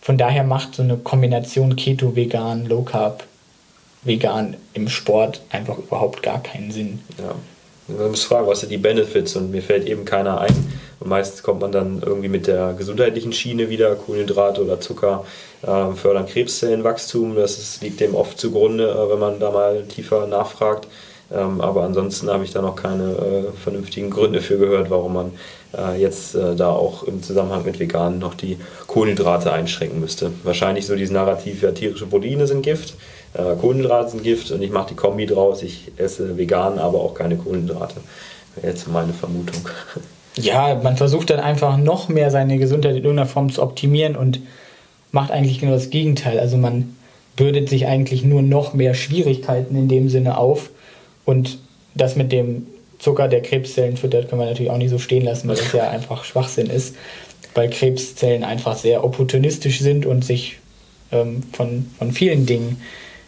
von daher macht so eine Kombination Keto, Vegan, Low Carb, Vegan im Sport einfach überhaupt gar keinen Sinn. Ja. Man muss fragen, was sind die Benefits und mir fällt eben keiner ein. Und meistens kommt man dann irgendwie mit der gesundheitlichen Schiene wieder, Kohlenhydrate oder Zucker äh, fördern Krebszellenwachstum. Das ist, liegt dem oft zugrunde, äh, wenn man da mal tiefer nachfragt. Ähm, aber ansonsten habe ich da noch keine äh, vernünftigen Gründe für gehört, warum man äh, jetzt äh, da auch im Zusammenhang mit Veganen noch die Kohlenhydrate einschränken müsste. Wahrscheinlich so dieses Narrativ, ja, tierische Proteine sind Gift, äh, Kohlenhydrate sind Gift und ich mache die Kombi draus, ich esse vegan, aber auch keine Kohlenhydrate. Jetzt meine Vermutung. Ja, man versucht dann einfach noch mehr seine Gesundheit in irgendeiner Form zu optimieren und macht eigentlich genau das Gegenteil. Also man bürdet sich eigentlich nur noch mehr Schwierigkeiten in dem Sinne auf und das mit dem Zucker, der Krebszellen füttert, können wir natürlich auch nicht so stehen lassen, weil das ja einfach Schwachsinn ist, weil Krebszellen einfach sehr opportunistisch sind und sich ähm, von, von vielen Dingen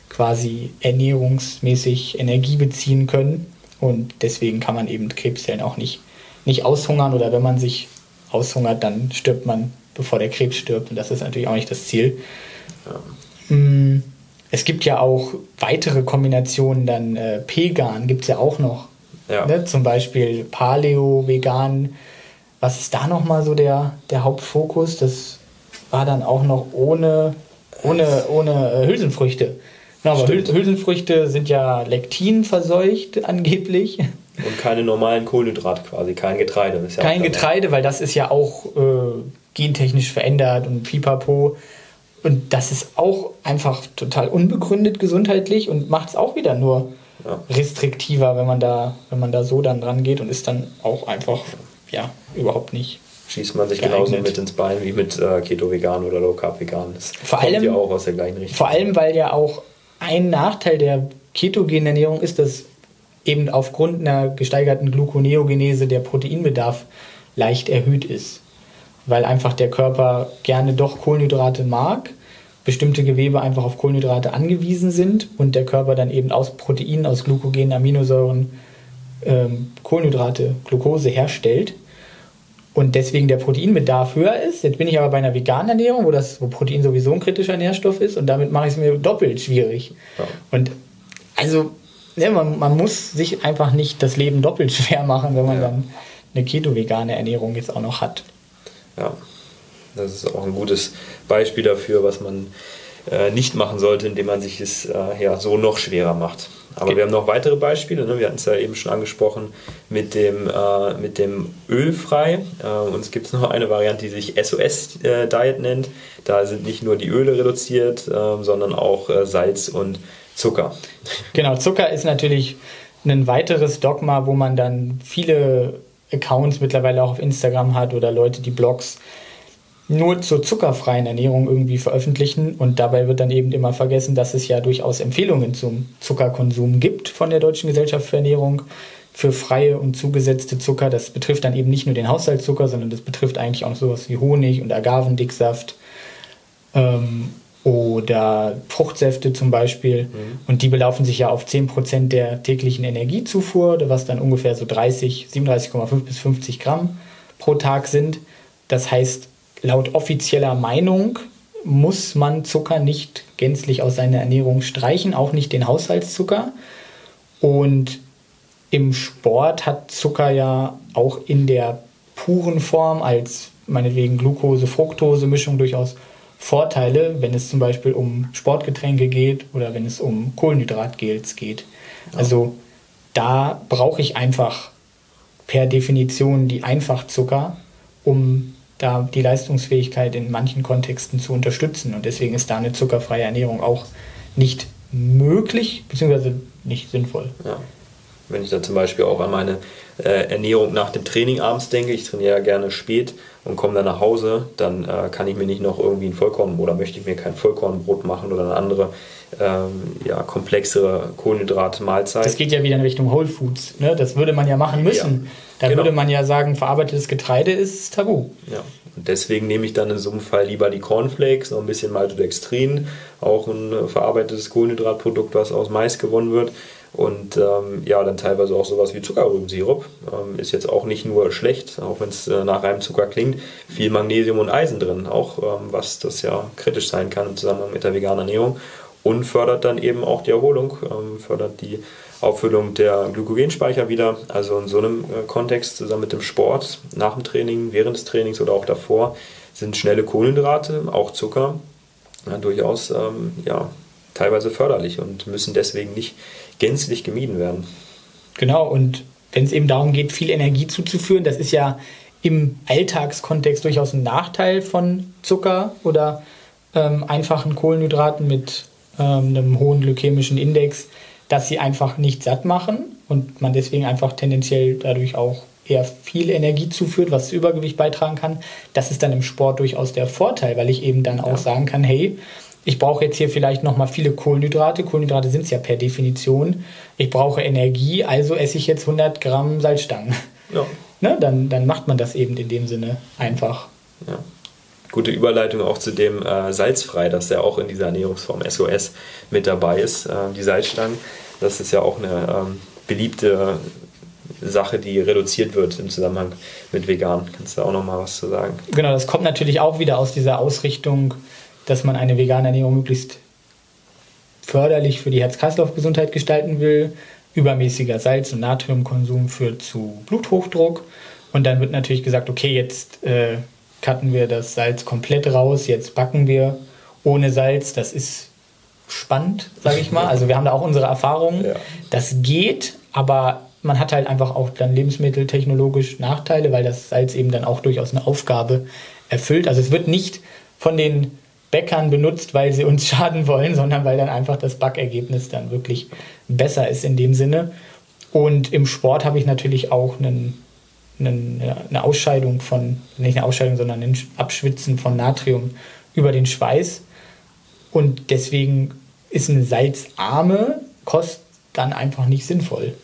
quasi ernährungsmäßig Energie beziehen können. Und deswegen kann man eben Krebszellen auch nicht, nicht aushungern oder wenn man sich aushungert, dann stirbt man, bevor der Krebs stirbt. Und das ist natürlich auch nicht das Ziel. Ja. Mm, es gibt ja auch weitere Kombinationen, dann äh, Pegan gibt es ja auch noch. Ja. Ne? Zum Beispiel Paleo, Vegan. Was ist da nochmal so der, der Hauptfokus? Das war dann auch noch ohne, ohne, ohne äh, Hülsenfrüchte. Genau, aber Hülsenfrüchte sind ja Lektin verseucht angeblich. Und keine normalen Kohlenhydrate quasi, kein Getreide. Ja kein Getreide, weil das ist ja auch äh, gentechnisch verändert und pipapo. Und das ist auch einfach total unbegründet gesundheitlich und macht es auch wieder nur ja. restriktiver, wenn man da, wenn man da so dann dran geht und ist dann auch einfach ja überhaupt nicht. Schießt man sich geeignet. genauso mit ins Bein wie mit äh, Keto Vegan oder Low Carb Vegan. Das vor kommt allem, ja auch aus der gleichen Richtung. Vor allem, weil ja auch ein Nachteil der ketogenen Ernährung ist, dass eben aufgrund einer gesteigerten Gluconeogenese der Proteinbedarf leicht erhöht ist. Weil einfach der Körper gerne doch Kohlenhydrate mag bestimmte Gewebe einfach auf Kohlenhydrate angewiesen sind und der Körper dann eben aus Proteinen, aus Glukogenen, Aminosäuren ähm, Kohlenhydrate, Glucose herstellt und deswegen der Proteinbedarf höher ist. Jetzt bin ich aber bei einer veganen Ernährung, wo, das, wo Protein sowieso ein kritischer Nährstoff ist und damit mache ich es mir doppelt schwierig. Ja. Und also ja, man, man, muss sich einfach nicht das Leben doppelt schwer machen, wenn man ja. dann eine keto-vegane Ernährung jetzt auch noch hat. Ja, das ist auch ein gutes Beispiel dafür, was man äh, nicht machen sollte, indem man sich es äh, ja, so noch schwerer macht. Aber okay. wir haben noch weitere Beispiele. Ne? Wir hatten es ja eben schon angesprochen mit dem, äh, mit dem Ölfrei. Äh, und es gibt noch eine Variante, die sich SOS-Diet äh, nennt. Da sind nicht nur die Öle reduziert, äh, sondern auch Salz und Zucker. Genau, Zucker ist natürlich ein weiteres Dogma, wo man dann viele Accounts mittlerweile auch auf Instagram hat oder Leute, die Blogs nur zur zuckerfreien Ernährung irgendwie veröffentlichen und dabei wird dann eben immer vergessen, dass es ja durchaus Empfehlungen zum Zuckerkonsum gibt von der Deutschen Gesellschaft für Ernährung für freie und zugesetzte Zucker. Das betrifft dann eben nicht nur den Haushaltszucker, sondern das betrifft eigentlich auch sowas wie Honig und Agavendicksaft ähm, oder Fruchtsäfte zum Beispiel. Mhm. Und die belaufen sich ja auf 10% der täglichen Energiezufuhr, was dann ungefähr so 30, 37,5 bis 50 Gramm pro Tag sind. Das heißt, laut offizieller Meinung muss man Zucker nicht gänzlich aus seiner Ernährung streichen, auch nicht den Haushaltszucker. Und im Sport hat Zucker ja auch in der puren Form als meinetwegen Glucose-Fructose-Mischung durchaus Vorteile, wenn es zum Beispiel um Sportgetränke geht oder wenn es um Kohlenhydratgels geht. Also da brauche ich einfach per Definition die Einfachzucker, um da die Leistungsfähigkeit in manchen Kontexten zu unterstützen. Und deswegen ist da eine zuckerfreie Ernährung auch nicht möglich, beziehungsweise nicht sinnvoll. Ja. Wenn ich da zum Beispiel auch an meine äh, Ernährung nach dem Training abends denke, ich trainiere ja gerne spät und komme dann nach Hause, dann äh, kann ich mir nicht noch irgendwie ein Vollkorn oder möchte ich mir kein Vollkornbrot machen oder eine andere ähm, ja, komplexere Kohlenhydratmahlzeit. Das geht ja wieder in Richtung Whole Foods. Ne? Das würde man ja machen müssen. Ja, da genau. würde man ja sagen, verarbeitetes Getreide ist tabu. Ja, und deswegen nehme ich dann in so einem Fall lieber die Cornflakes, noch ein bisschen Maltodextrin, auch ein verarbeitetes Kohlenhydratprodukt, was aus Mais gewonnen wird und ähm, ja, dann teilweise auch sowas wie Zuckerrübensirup. Ähm, ist jetzt auch nicht nur schlecht, auch wenn es äh, nach Reimzucker klingt. Viel Magnesium und Eisen drin, auch ähm, was das ja kritisch sein kann im Zusammenhang mit der veganen Ernährung. Und fördert dann eben auch die Erholung, ähm, fördert die Auffüllung der Glykogenspeicher wieder. Also in so einem äh, Kontext zusammen mit dem Sport, nach dem Training, während des Trainings oder auch davor, sind schnelle Kohlenhydrate, auch Zucker, ja, durchaus ähm, ja, teilweise förderlich und müssen deswegen nicht gänzlich gemieden werden. Genau, und wenn es eben darum geht, viel Energie zuzuführen, das ist ja im Alltagskontext durchaus ein Nachteil von Zucker oder ähm, einfachen Kohlenhydraten mit ähm, einem hohen glykämischen Index, dass sie einfach nicht satt machen und man deswegen einfach tendenziell dadurch auch eher viel Energie zuführt, was zu Übergewicht beitragen kann. Das ist dann im Sport durchaus der Vorteil, weil ich eben dann auch ja. sagen kann, hey, ich brauche jetzt hier vielleicht nochmal viele Kohlenhydrate. Kohlenhydrate sind es ja per Definition. Ich brauche Energie, also esse ich jetzt 100 Gramm Salzstangen. Ja. Ne, dann, dann macht man das eben in dem Sinne einfach. Ja. Gute Überleitung auch zu dem äh, Salzfrei, das ja auch in dieser Ernährungsform SOS mit dabei ist. Äh, die Salzstangen, das ist ja auch eine ähm, beliebte Sache, die reduziert wird im Zusammenhang mit vegan. Kannst du auch noch mal was zu sagen? Genau, das kommt natürlich auch wieder aus dieser Ausrichtung dass man eine vegane Ernährung möglichst förderlich für die Herz-Kreislauf-Gesundheit gestalten will. Übermäßiger Salz- und Natriumkonsum führt zu Bluthochdruck. Und dann wird natürlich gesagt, okay, jetzt äh, cutten wir das Salz komplett raus, jetzt backen wir ohne Salz. Das ist spannend, sage ich mal. Also wir haben da auch unsere Erfahrungen. Ja. Das geht, aber man hat halt einfach auch dann lebensmitteltechnologisch Nachteile, weil das Salz eben dann auch durchaus eine Aufgabe erfüllt. Also es wird nicht von den Bäckern benutzt, weil sie uns schaden wollen, sondern weil dann einfach das Backergebnis dann wirklich besser ist in dem Sinne. Und im Sport habe ich natürlich auch einen, einen, eine Ausscheidung von, nicht eine Ausscheidung, sondern ein Abschwitzen von Natrium über den Schweiß. Und deswegen ist eine salzarme Kost dann einfach nicht sinnvoll.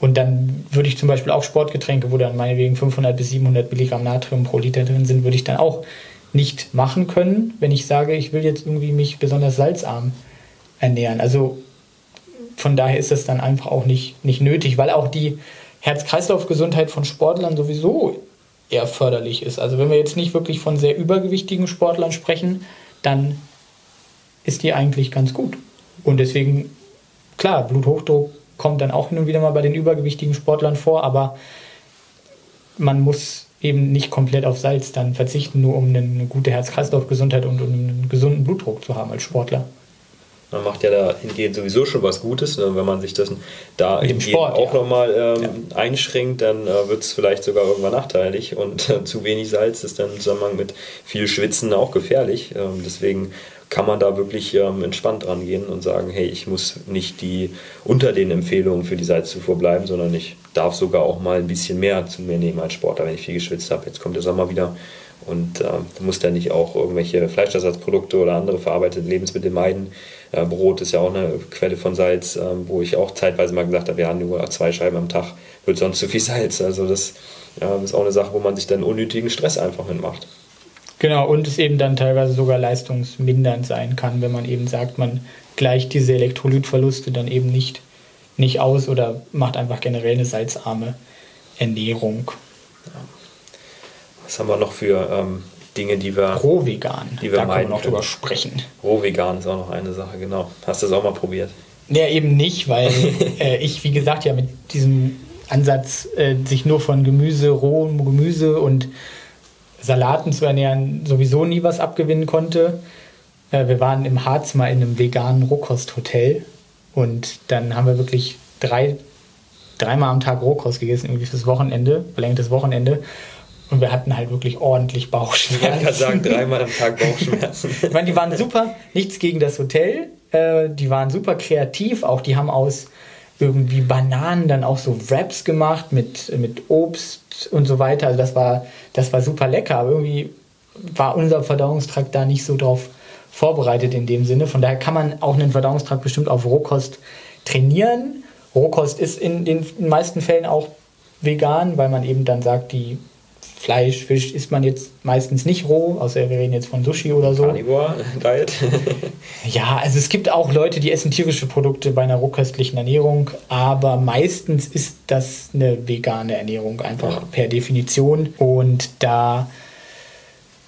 Und dann würde ich zum Beispiel auch Sportgetränke, wo dann meinetwegen 500 bis 700 Milligramm Natrium pro Liter drin sind, würde ich dann auch nicht machen können, wenn ich sage, ich will jetzt irgendwie mich besonders salzarm ernähren. Also von daher ist das dann einfach auch nicht, nicht nötig, weil auch die Herz-Kreislauf-Gesundheit von Sportlern sowieso eher förderlich ist. Also wenn wir jetzt nicht wirklich von sehr übergewichtigen Sportlern sprechen, dann ist die eigentlich ganz gut. Und deswegen, klar, Bluthochdruck kommt dann auch hin und wieder mal bei den übergewichtigen Sportlern vor, aber man muss eben nicht komplett auf Salz dann verzichten, nur um eine gute Herz-Kreislauf-Gesundheit und um einen gesunden Blutdruck zu haben als Sportler. Man macht ja dahingehend sowieso schon was Gutes. Ne? Wenn man sich das da Sport, auch ja. nochmal ähm, ja. einschränkt, dann äh, wird es vielleicht sogar irgendwann nachteilig. Und äh, zu wenig Salz ist dann im Zusammenhang mit viel Schwitzen auch gefährlich. Ähm, deswegen kann man da wirklich ähm, entspannt rangehen und sagen, hey, ich muss nicht die unter den Empfehlungen für die Salzzufuhr bleiben, sondern ich darf sogar auch mal ein bisschen mehr zu mir nehmen als Sportler, wenn ich viel geschwitzt habe. Jetzt kommt der Sommer wieder und äh, musst ja nicht auch irgendwelche Fleischersatzprodukte oder andere verarbeitete Lebensmittel meiden. Äh, Brot ist ja auch eine Quelle von Salz, äh, wo ich auch zeitweise mal gesagt habe, wir haben nur zwei Scheiben am Tag, wird sonst zu viel Salz. Also das ist auch eine Sache, wo man sich dann unnötigen Stress einfach mitmacht. Genau, und es eben dann teilweise sogar leistungsmindernd sein kann, wenn man eben sagt, man gleicht diese Elektrolytverluste dann eben nicht, nicht aus oder macht einfach generell eine salzarme Ernährung. Was haben wir noch für ähm, Dinge, die wir. Rohvegan. Die wir da können wir noch drüber sprechen. Rohvegan ist auch noch eine Sache, genau. Hast du das auch mal probiert? Ja, eben nicht, weil äh, ich, wie gesagt, ja mit diesem Ansatz, äh, sich nur von Gemüse, rohem Gemüse und Salaten zu ernähren sowieso nie was abgewinnen konnte. Äh, wir waren im Harz mal in einem veganen Rohkosthotel und dann haben wir wirklich drei, dreimal am Tag Rohkost gegessen, irgendwie fürs Wochenende, verlängertes Wochenende. Und wir hatten halt wirklich ordentlich Bauchschmerzen. Ich kann sagen, dreimal am Tag Bauchschmerzen. ich meine, die waren super, nichts gegen das Hotel. Äh, die waren super kreativ, auch die haben aus irgendwie Bananen, dann auch so Wraps gemacht mit, mit Obst und so weiter. Also das war, das war super lecker, aber irgendwie war unser Verdauungstrakt da nicht so drauf vorbereitet in dem Sinne. Von daher kann man auch einen Verdauungstrakt bestimmt auf Rohkost trainieren. Rohkost ist in den meisten Fällen auch vegan, weil man eben dann sagt, die Fleisch, Fisch isst man jetzt meistens nicht roh, außer wir reden jetzt von Sushi oder so. Carnivore Diet. ja, also es gibt auch Leute, die essen tierische Produkte bei einer rohköstlichen Ernährung, aber meistens ist das eine vegane Ernährung einfach ja. per Definition und da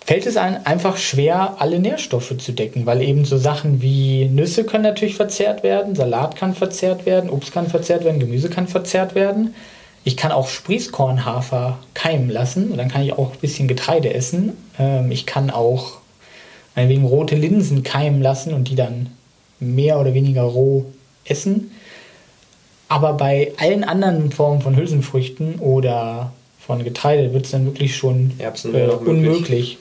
fällt es einem einfach schwer, alle Nährstoffe zu decken, weil eben so Sachen wie Nüsse können natürlich verzehrt werden, Salat kann verzehrt werden, Obst kann verzehrt werden, Gemüse kann verzehrt werden. Ich kann auch Sprießkornhafer keimen lassen und dann kann ich auch ein bisschen Getreide essen. Ähm, ich kann auch meinetwegen rote Linsen keimen lassen und die dann mehr oder weniger roh essen. Aber bei allen anderen Formen von Hülsenfrüchten oder von Getreide wird es dann wirklich schon äh, unmöglich.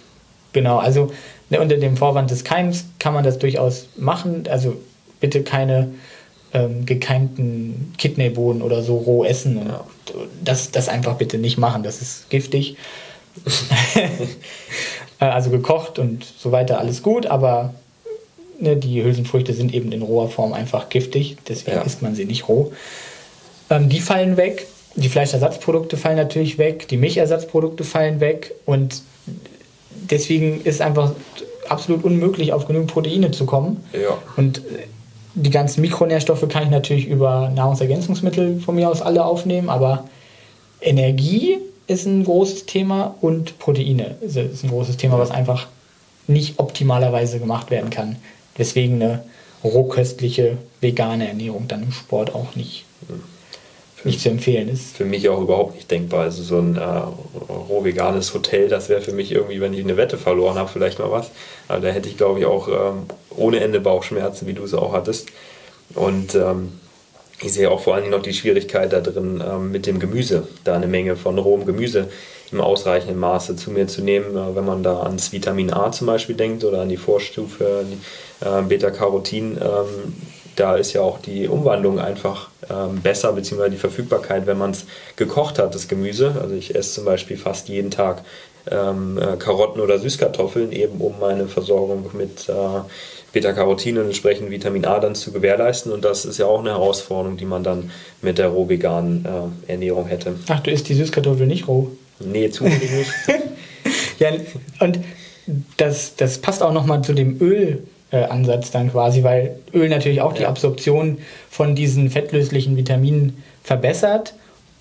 Genau, also ne, unter dem Vorwand des Keims kann man das durchaus machen. Also bitte keine ähm, gekeimten Kidneybohnen oder so roh essen. Und ja. das, das einfach bitte nicht machen, das ist giftig. Äh, also gekocht und so weiter, alles gut, aber ne, die Hülsenfrüchte sind eben in roher Form einfach giftig, deswegen ja. isst man sie nicht roh. Ähm, die fallen weg, die Fleischersatzprodukte fallen natürlich weg, die Milchersatzprodukte fallen weg und deswegen ist einfach absolut unmöglich, auf genügend Proteine zu kommen. Ja. Und die ganzen Mikronährstoffe kann ich natürlich über Nahrungsergänzungsmittel von mir aus alle aufnehmen, aber Energie ist ein großes Thema und Proteine ist ein großes Thema, was einfach nicht optimalerweise gemacht werden kann. Deswegen eine rohköstliche vegane Ernährung dann im Sport auch nicht, nicht zu empfehlen ist. Für mich auch überhaupt nicht denkbar. Also so ein äh, roh veganes Hotel, das wäre für mich irgendwie, wenn ich eine Wette verloren habe, vielleicht mal was. Aber da hätte ich, glaube ich, auch ähm, ohne Ende Bauchschmerzen, wie du es auch hattest. Und ähm, ich sehe auch vor allen Dingen noch die Schwierigkeit da drin, ähm, mit dem Gemüse, da eine Menge von rohem Gemüse im ausreichenden Maße zu mir zu nehmen. Äh, wenn man da ans Vitamin A zum Beispiel denkt oder an die Vorstufe äh, Beta-Carotin, ähm, da ist ja auch die Umwandlung einfach ähm, besser, beziehungsweise die Verfügbarkeit, wenn man es gekocht hat, das Gemüse. Also ich esse zum Beispiel fast jeden Tag ähm, äh, Karotten oder Süßkartoffeln, eben um meine Versorgung mit äh, Beta-Carotin und entsprechend Vitamin A dann zu gewährleisten. Und das ist ja auch eine Herausforderung, die man dann mit der roh veganen äh, Ernährung hätte. Ach, du isst die Süßkartoffel nicht roh? Nee, zufällig nicht. ja, und das, das passt auch nochmal zu dem Ölansatz dann quasi, weil Öl natürlich auch ja. die Absorption von diesen fettlöslichen Vitaminen verbessert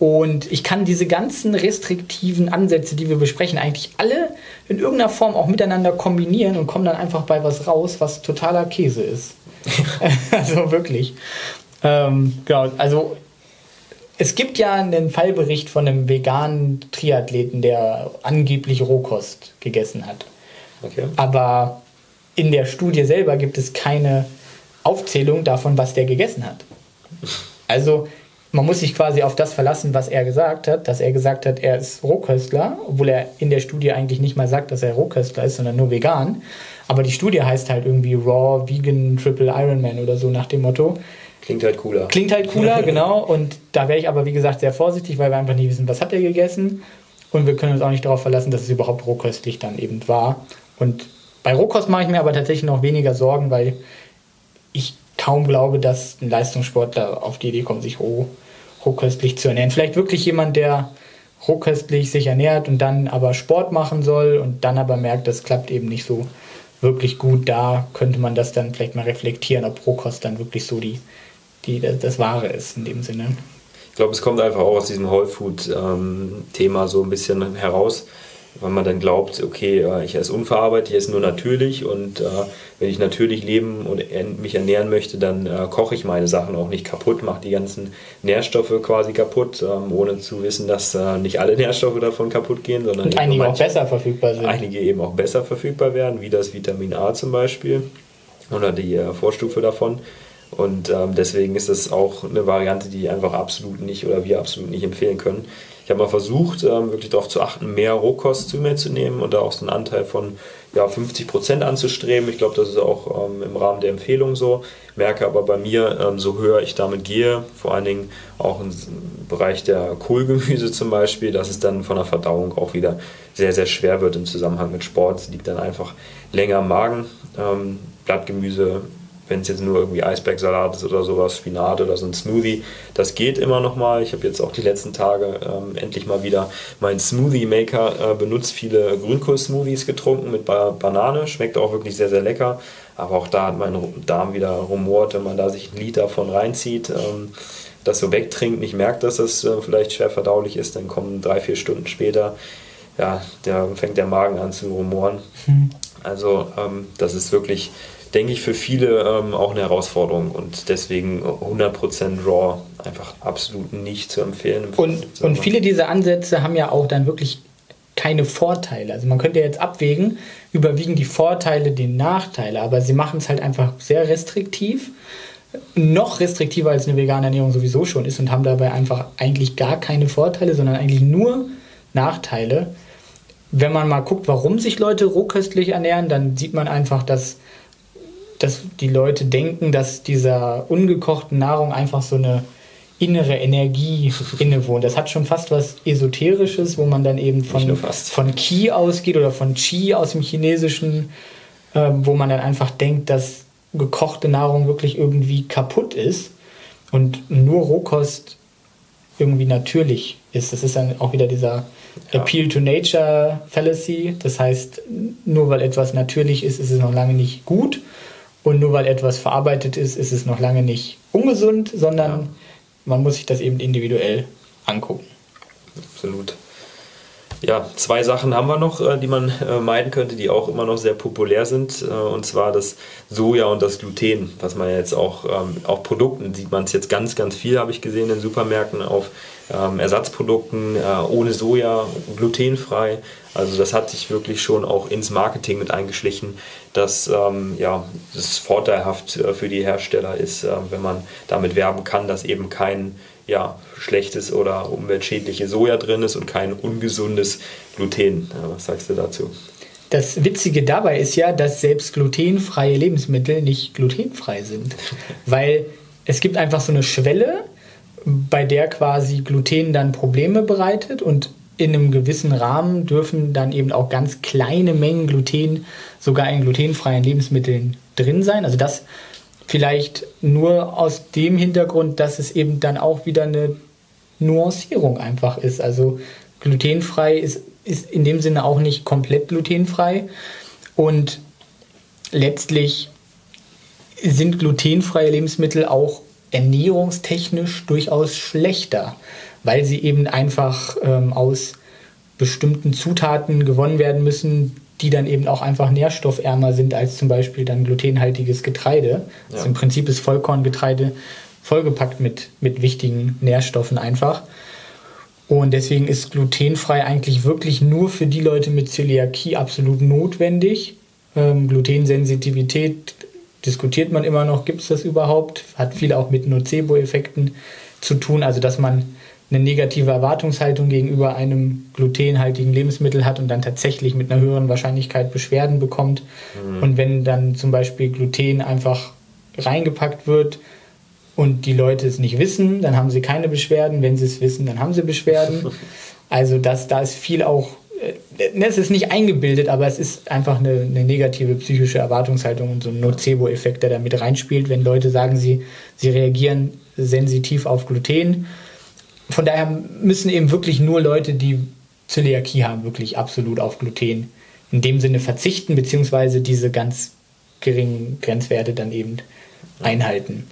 und ich kann diese ganzen restriktiven Ansätze, die wir besprechen, eigentlich alle in irgendeiner Form auch miteinander kombinieren und komme dann einfach bei was raus, was totaler Käse ist. also wirklich. Ähm, genau, also es gibt ja einen Fallbericht von einem veganen Triathleten, der angeblich Rohkost gegessen hat. Okay. Aber in der Studie selber gibt es keine Aufzählung davon, was der gegessen hat. Also man muss sich quasi auf das verlassen, was er gesagt hat, dass er gesagt hat, er ist Rohköstler, obwohl er in der Studie eigentlich nicht mal sagt, dass er Rohköstler ist, sondern nur vegan. Aber die Studie heißt halt irgendwie Raw Vegan Triple Ironman oder so nach dem Motto. Klingt halt cooler. Klingt halt cooler, genau. Und da wäre ich aber, wie gesagt, sehr vorsichtig, weil wir einfach nie wissen, was hat er gegessen. Und wir können uns auch nicht darauf verlassen, dass es überhaupt rohköstlich dann eben war. Und bei Rohkost mache ich mir aber tatsächlich noch weniger Sorgen, weil ich kaum glaube, dass ein Leistungssportler auf die Idee kommt, sich roh rohköstlich zu ernähren. Vielleicht wirklich jemand, der rohköstlich sich ernährt und dann aber Sport machen soll und dann aber merkt, das klappt eben nicht so wirklich gut. Da könnte man das dann vielleicht mal reflektieren, ob Rohkost dann wirklich so die, die, das Wahre ist in dem Sinne. Ich glaube, es kommt einfach auch aus diesem Whole Food-Thema ähm, so ein bisschen heraus weil man dann glaubt, okay, ich esse unverarbeitet, ich esse nur natürlich und äh, wenn ich natürlich leben und mich ernähren möchte, dann äh, koche ich meine Sachen auch nicht kaputt, mache die ganzen Nährstoffe quasi kaputt, ähm, ohne zu wissen, dass äh, nicht alle Nährstoffe davon kaputt gehen, sondern und einige auch besser verfügbar sind. Einige eben auch besser verfügbar werden, wie das Vitamin A zum Beispiel oder die äh, Vorstufe davon. Und ähm, deswegen ist das auch eine Variante, die einfach absolut nicht oder wir absolut nicht empfehlen können. Ich habe mal versucht, ähm, wirklich darauf zu achten, mehr Rohkost zu mir zu nehmen und da auch so einen Anteil von ja, 50 Prozent anzustreben. Ich glaube, das ist auch ähm, im Rahmen der Empfehlung so. Merke aber bei mir, ähm, so höher ich damit gehe, vor allen Dingen auch im Bereich der Kohlgemüse zum Beispiel, dass es dann von der Verdauung auch wieder sehr, sehr schwer wird im Zusammenhang mit Sport. Es liegt dann einfach länger am Magen. Ähm, Blattgemüse wenn es jetzt nur irgendwie Eisbergsalat ist oder sowas, Spinat oder so ein Smoothie, das geht immer noch mal. Ich habe jetzt auch die letzten Tage ähm, endlich mal wieder meinen Smoothie Maker äh, benutzt, viele Grünkohl-Smoothies getrunken mit ba Banane, schmeckt auch wirklich sehr, sehr lecker. Aber auch da hat mein Darm wieder rumort, wenn man da sich einen Liter von reinzieht. Ähm, das so wegtrinkt, nicht merkt, dass es äh, vielleicht schwer verdaulich ist, dann kommen drei, vier Stunden später, ja, der, fängt der Magen an zu rumoren. Mhm. Also ähm, das ist wirklich denke ich, für viele ähm, auch eine Herausforderung und deswegen 100% Raw einfach absolut nicht zu empfehlen. Und, und viele dieser Ansätze haben ja auch dann wirklich keine Vorteile. Also man könnte jetzt abwägen, überwiegen die Vorteile den Nachteile, aber sie machen es halt einfach sehr restriktiv, noch restriktiver als eine vegane Ernährung sowieso schon ist und haben dabei einfach eigentlich gar keine Vorteile, sondern eigentlich nur Nachteile. Wenn man mal guckt, warum sich Leute rohköstlich ernähren, dann sieht man einfach, dass dass die Leute denken, dass dieser ungekochten Nahrung einfach so eine innere Energie innewohnt. Das hat schon fast was Esoterisches, wo man dann eben von, von Qi ausgeht oder von Qi aus dem Chinesischen, äh, wo man dann einfach denkt, dass gekochte Nahrung wirklich irgendwie kaputt ist und nur Rohkost irgendwie natürlich ist. Das ist dann auch wieder dieser ja. Appeal to Nature Fallacy. Das heißt, nur weil etwas natürlich ist, ist es noch lange nicht gut. Und nur weil etwas verarbeitet ist, ist es noch lange nicht ungesund, sondern ja. man muss sich das eben individuell angucken. Absolut. Ja, zwei Sachen haben wir noch, äh, die man äh, meiden könnte, die auch immer noch sehr populär sind. Äh, und zwar das Soja und das Gluten, was man jetzt auch ähm, auf Produkten sieht man es jetzt ganz, ganz viel, habe ich gesehen in Supermärkten, auf ähm, Ersatzprodukten ohne Soja, glutenfrei. Also das hat sich wirklich schon auch ins Marketing mit eingeschlichen, dass ähm, ja, es vorteilhaft für die Hersteller ist, wenn man damit werben kann, dass eben kein ja, schlechtes oder umweltschädliche Soja drin ist und kein ungesundes Gluten. was sagst du dazu? Das Witzige dabei ist ja, dass selbst glutenfreie Lebensmittel nicht glutenfrei sind. Weil es gibt einfach so eine Schwelle, bei der quasi Gluten dann Probleme bereitet und in einem gewissen Rahmen dürfen dann eben auch ganz kleine Mengen Gluten sogar in glutenfreien Lebensmitteln drin sein. Also das Vielleicht nur aus dem Hintergrund, dass es eben dann auch wieder eine Nuancierung einfach ist. Also glutenfrei ist, ist in dem Sinne auch nicht komplett glutenfrei. Und letztlich sind glutenfreie Lebensmittel auch ernährungstechnisch durchaus schlechter, weil sie eben einfach ähm, aus bestimmten Zutaten gewonnen werden müssen, die dann eben auch einfach nährstoffärmer sind als zum Beispiel dann glutenhaltiges Getreide. Ja. Also im Prinzip ist Vollkorngetreide vollgepackt mit, mit wichtigen Nährstoffen einfach. Und deswegen ist glutenfrei eigentlich wirklich nur für die Leute mit Zöliakie absolut notwendig. Ähm, Glutensensitivität diskutiert man immer noch, gibt es das überhaupt? Hat viel auch mit Nocebo-Effekten zu tun, also dass man eine negative Erwartungshaltung gegenüber einem glutenhaltigen Lebensmittel hat und dann tatsächlich mit einer höheren Wahrscheinlichkeit Beschwerden bekommt. Mhm. Und wenn dann zum Beispiel Gluten einfach reingepackt wird und die Leute es nicht wissen, dann haben sie keine Beschwerden. Wenn sie es wissen, dann haben sie Beschwerden. Also das, da ist viel auch, äh, es ist nicht eingebildet, aber es ist einfach eine, eine negative psychische Erwartungshaltung und so ein Nocebo-Effekt, der da mit reinspielt, wenn Leute sagen, sie, sie reagieren sensitiv auf Gluten von daher müssen eben wirklich nur Leute, die Zöliakie haben, wirklich absolut auf Gluten in dem Sinne verzichten, beziehungsweise diese ganz geringen Grenzwerte dann eben einhalten.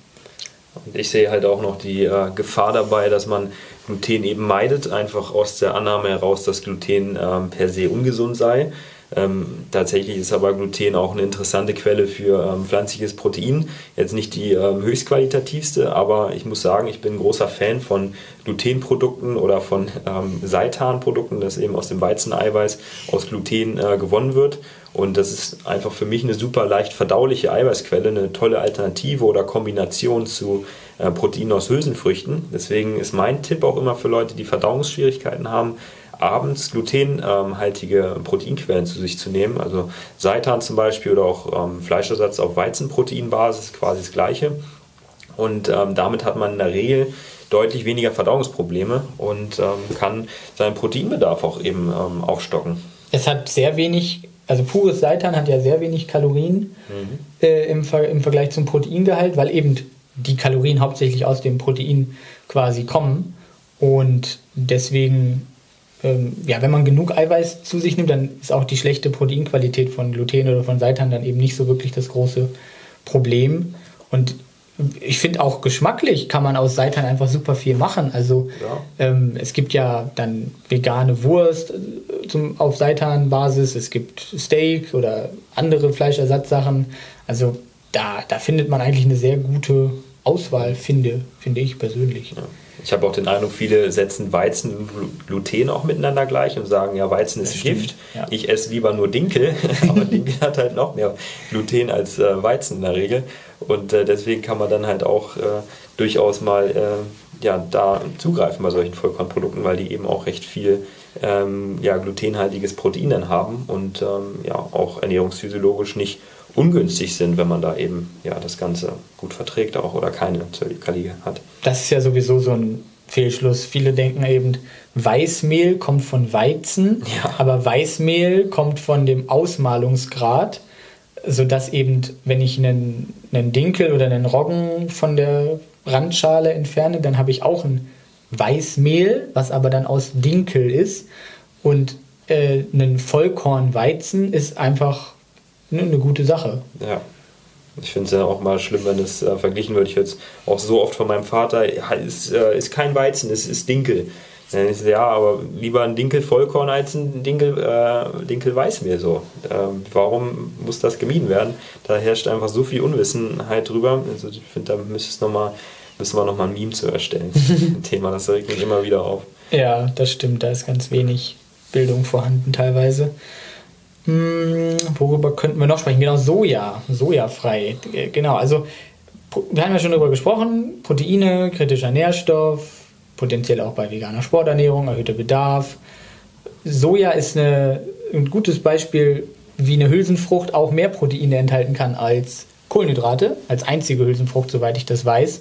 Und ich sehe halt auch noch die äh, Gefahr dabei, dass man Gluten eben meidet, einfach aus der Annahme heraus, dass Gluten ähm, per se ungesund sei. Ähm, tatsächlich ist aber Gluten auch eine interessante Quelle für ähm, pflanzliches Protein. Jetzt nicht die ähm, höchstqualitativste, aber ich muss sagen, ich bin ein großer Fan von Glutenprodukten oder von ähm, Seitanprodukten, das eben aus dem Weizeneiweiß aus Gluten äh, gewonnen wird. Und das ist einfach für mich eine super leicht verdauliche Eiweißquelle, eine tolle Alternative oder Kombination zu äh, Proteinen aus Hülsenfrüchten. Deswegen ist mein Tipp auch immer für Leute, die Verdauungsschwierigkeiten haben, abends glutenhaltige Proteinquellen zu sich zu nehmen. Also Seitan zum Beispiel oder auch ähm, Fleischersatz auf Weizenproteinbasis, quasi das gleiche. Und ähm, damit hat man in der Regel deutlich weniger Verdauungsprobleme und ähm, kann seinen Proteinbedarf auch eben ähm, aufstocken. Es hat sehr wenig, also pures Seitan hat ja sehr wenig Kalorien mhm. äh, im, Ver im Vergleich zum Proteingehalt, weil eben die Kalorien hauptsächlich aus dem Protein quasi kommen. Und deswegen, ähm, ja, wenn man genug Eiweiß zu sich nimmt, dann ist auch die schlechte Proteinqualität von Gluten oder von Seitan dann eben nicht so wirklich das große Problem. Und ich finde auch geschmacklich kann man aus Seitan einfach super viel machen. Also ja. ähm, es gibt ja dann vegane Wurst äh, zum, auf Seitan-Basis, es gibt Steak oder andere Fleischersatzsachen. Also da, da findet man eigentlich eine sehr gute Auswahl, finde, finde ich persönlich. Ja. Ich habe auch den Eindruck, viele setzen Weizen und Gluten auch miteinander gleich und sagen, ja, Weizen ist Gift. Ja. Ich esse lieber nur Dinkel, aber Dinkel hat halt noch mehr Gluten als äh, Weizen in der Regel. Und äh, deswegen kann man dann halt auch äh, durchaus mal äh, ja, da zugreifen bei solchen Vollkornprodukten, weil die eben auch recht viel ähm, ja, glutenhaltiges Protein dann haben und ähm, ja, auch ernährungsphysiologisch nicht ungünstig sind, wenn man da eben ja, das Ganze gut verträgt auch oder keine Zöliakie hat. Das ist ja sowieso so ein Fehlschluss. Viele denken eben, Weißmehl kommt von Weizen, ja. aber Weißmehl kommt von dem Ausmalungsgrad, sodass eben, wenn ich einen, einen Dinkel oder einen Roggen von der Randschale entferne, dann habe ich auch ein Weißmehl, was aber dann aus Dinkel ist. Und äh, ein Vollkornweizen ist einfach eine gute Sache. Ja. Ich finde es ja auch mal schlimm, wenn es äh, verglichen wird. Ich jetzt auch so oft von meinem Vater, ja, ist, äh, ist kein Weizen, es ist Dinkel. Ja, aber lieber ein Dinkel Vollkorn als ein Dinkel, äh, Dinkel Weißmehl so. Ähm, warum muss das gemieden werden? Da herrscht einfach so viel Unwissenheit drüber. Also ich finde, da müsste noch mal, müssen wir nochmal ein Meme zu erstellen. ein Thema, das regt mich immer wieder auf. Ja, das stimmt. Da ist ganz wenig Bildung vorhanden teilweise. Hm, worüber könnten wir noch sprechen? Genau, Soja, sojafrei. Genau, also wir haben ja schon darüber gesprochen, Proteine, kritischer Nährstoff, potenziell auch bei veganer Sporternährung, erhöhter Bedarf. Soja ist eine, ein gutes Beispiel, wie eine Hülsenfrucht auch mehr Proteine enthalten kann als Kohlenhydrate, als einzige Hülsenfrucht, soweit ich das weiß.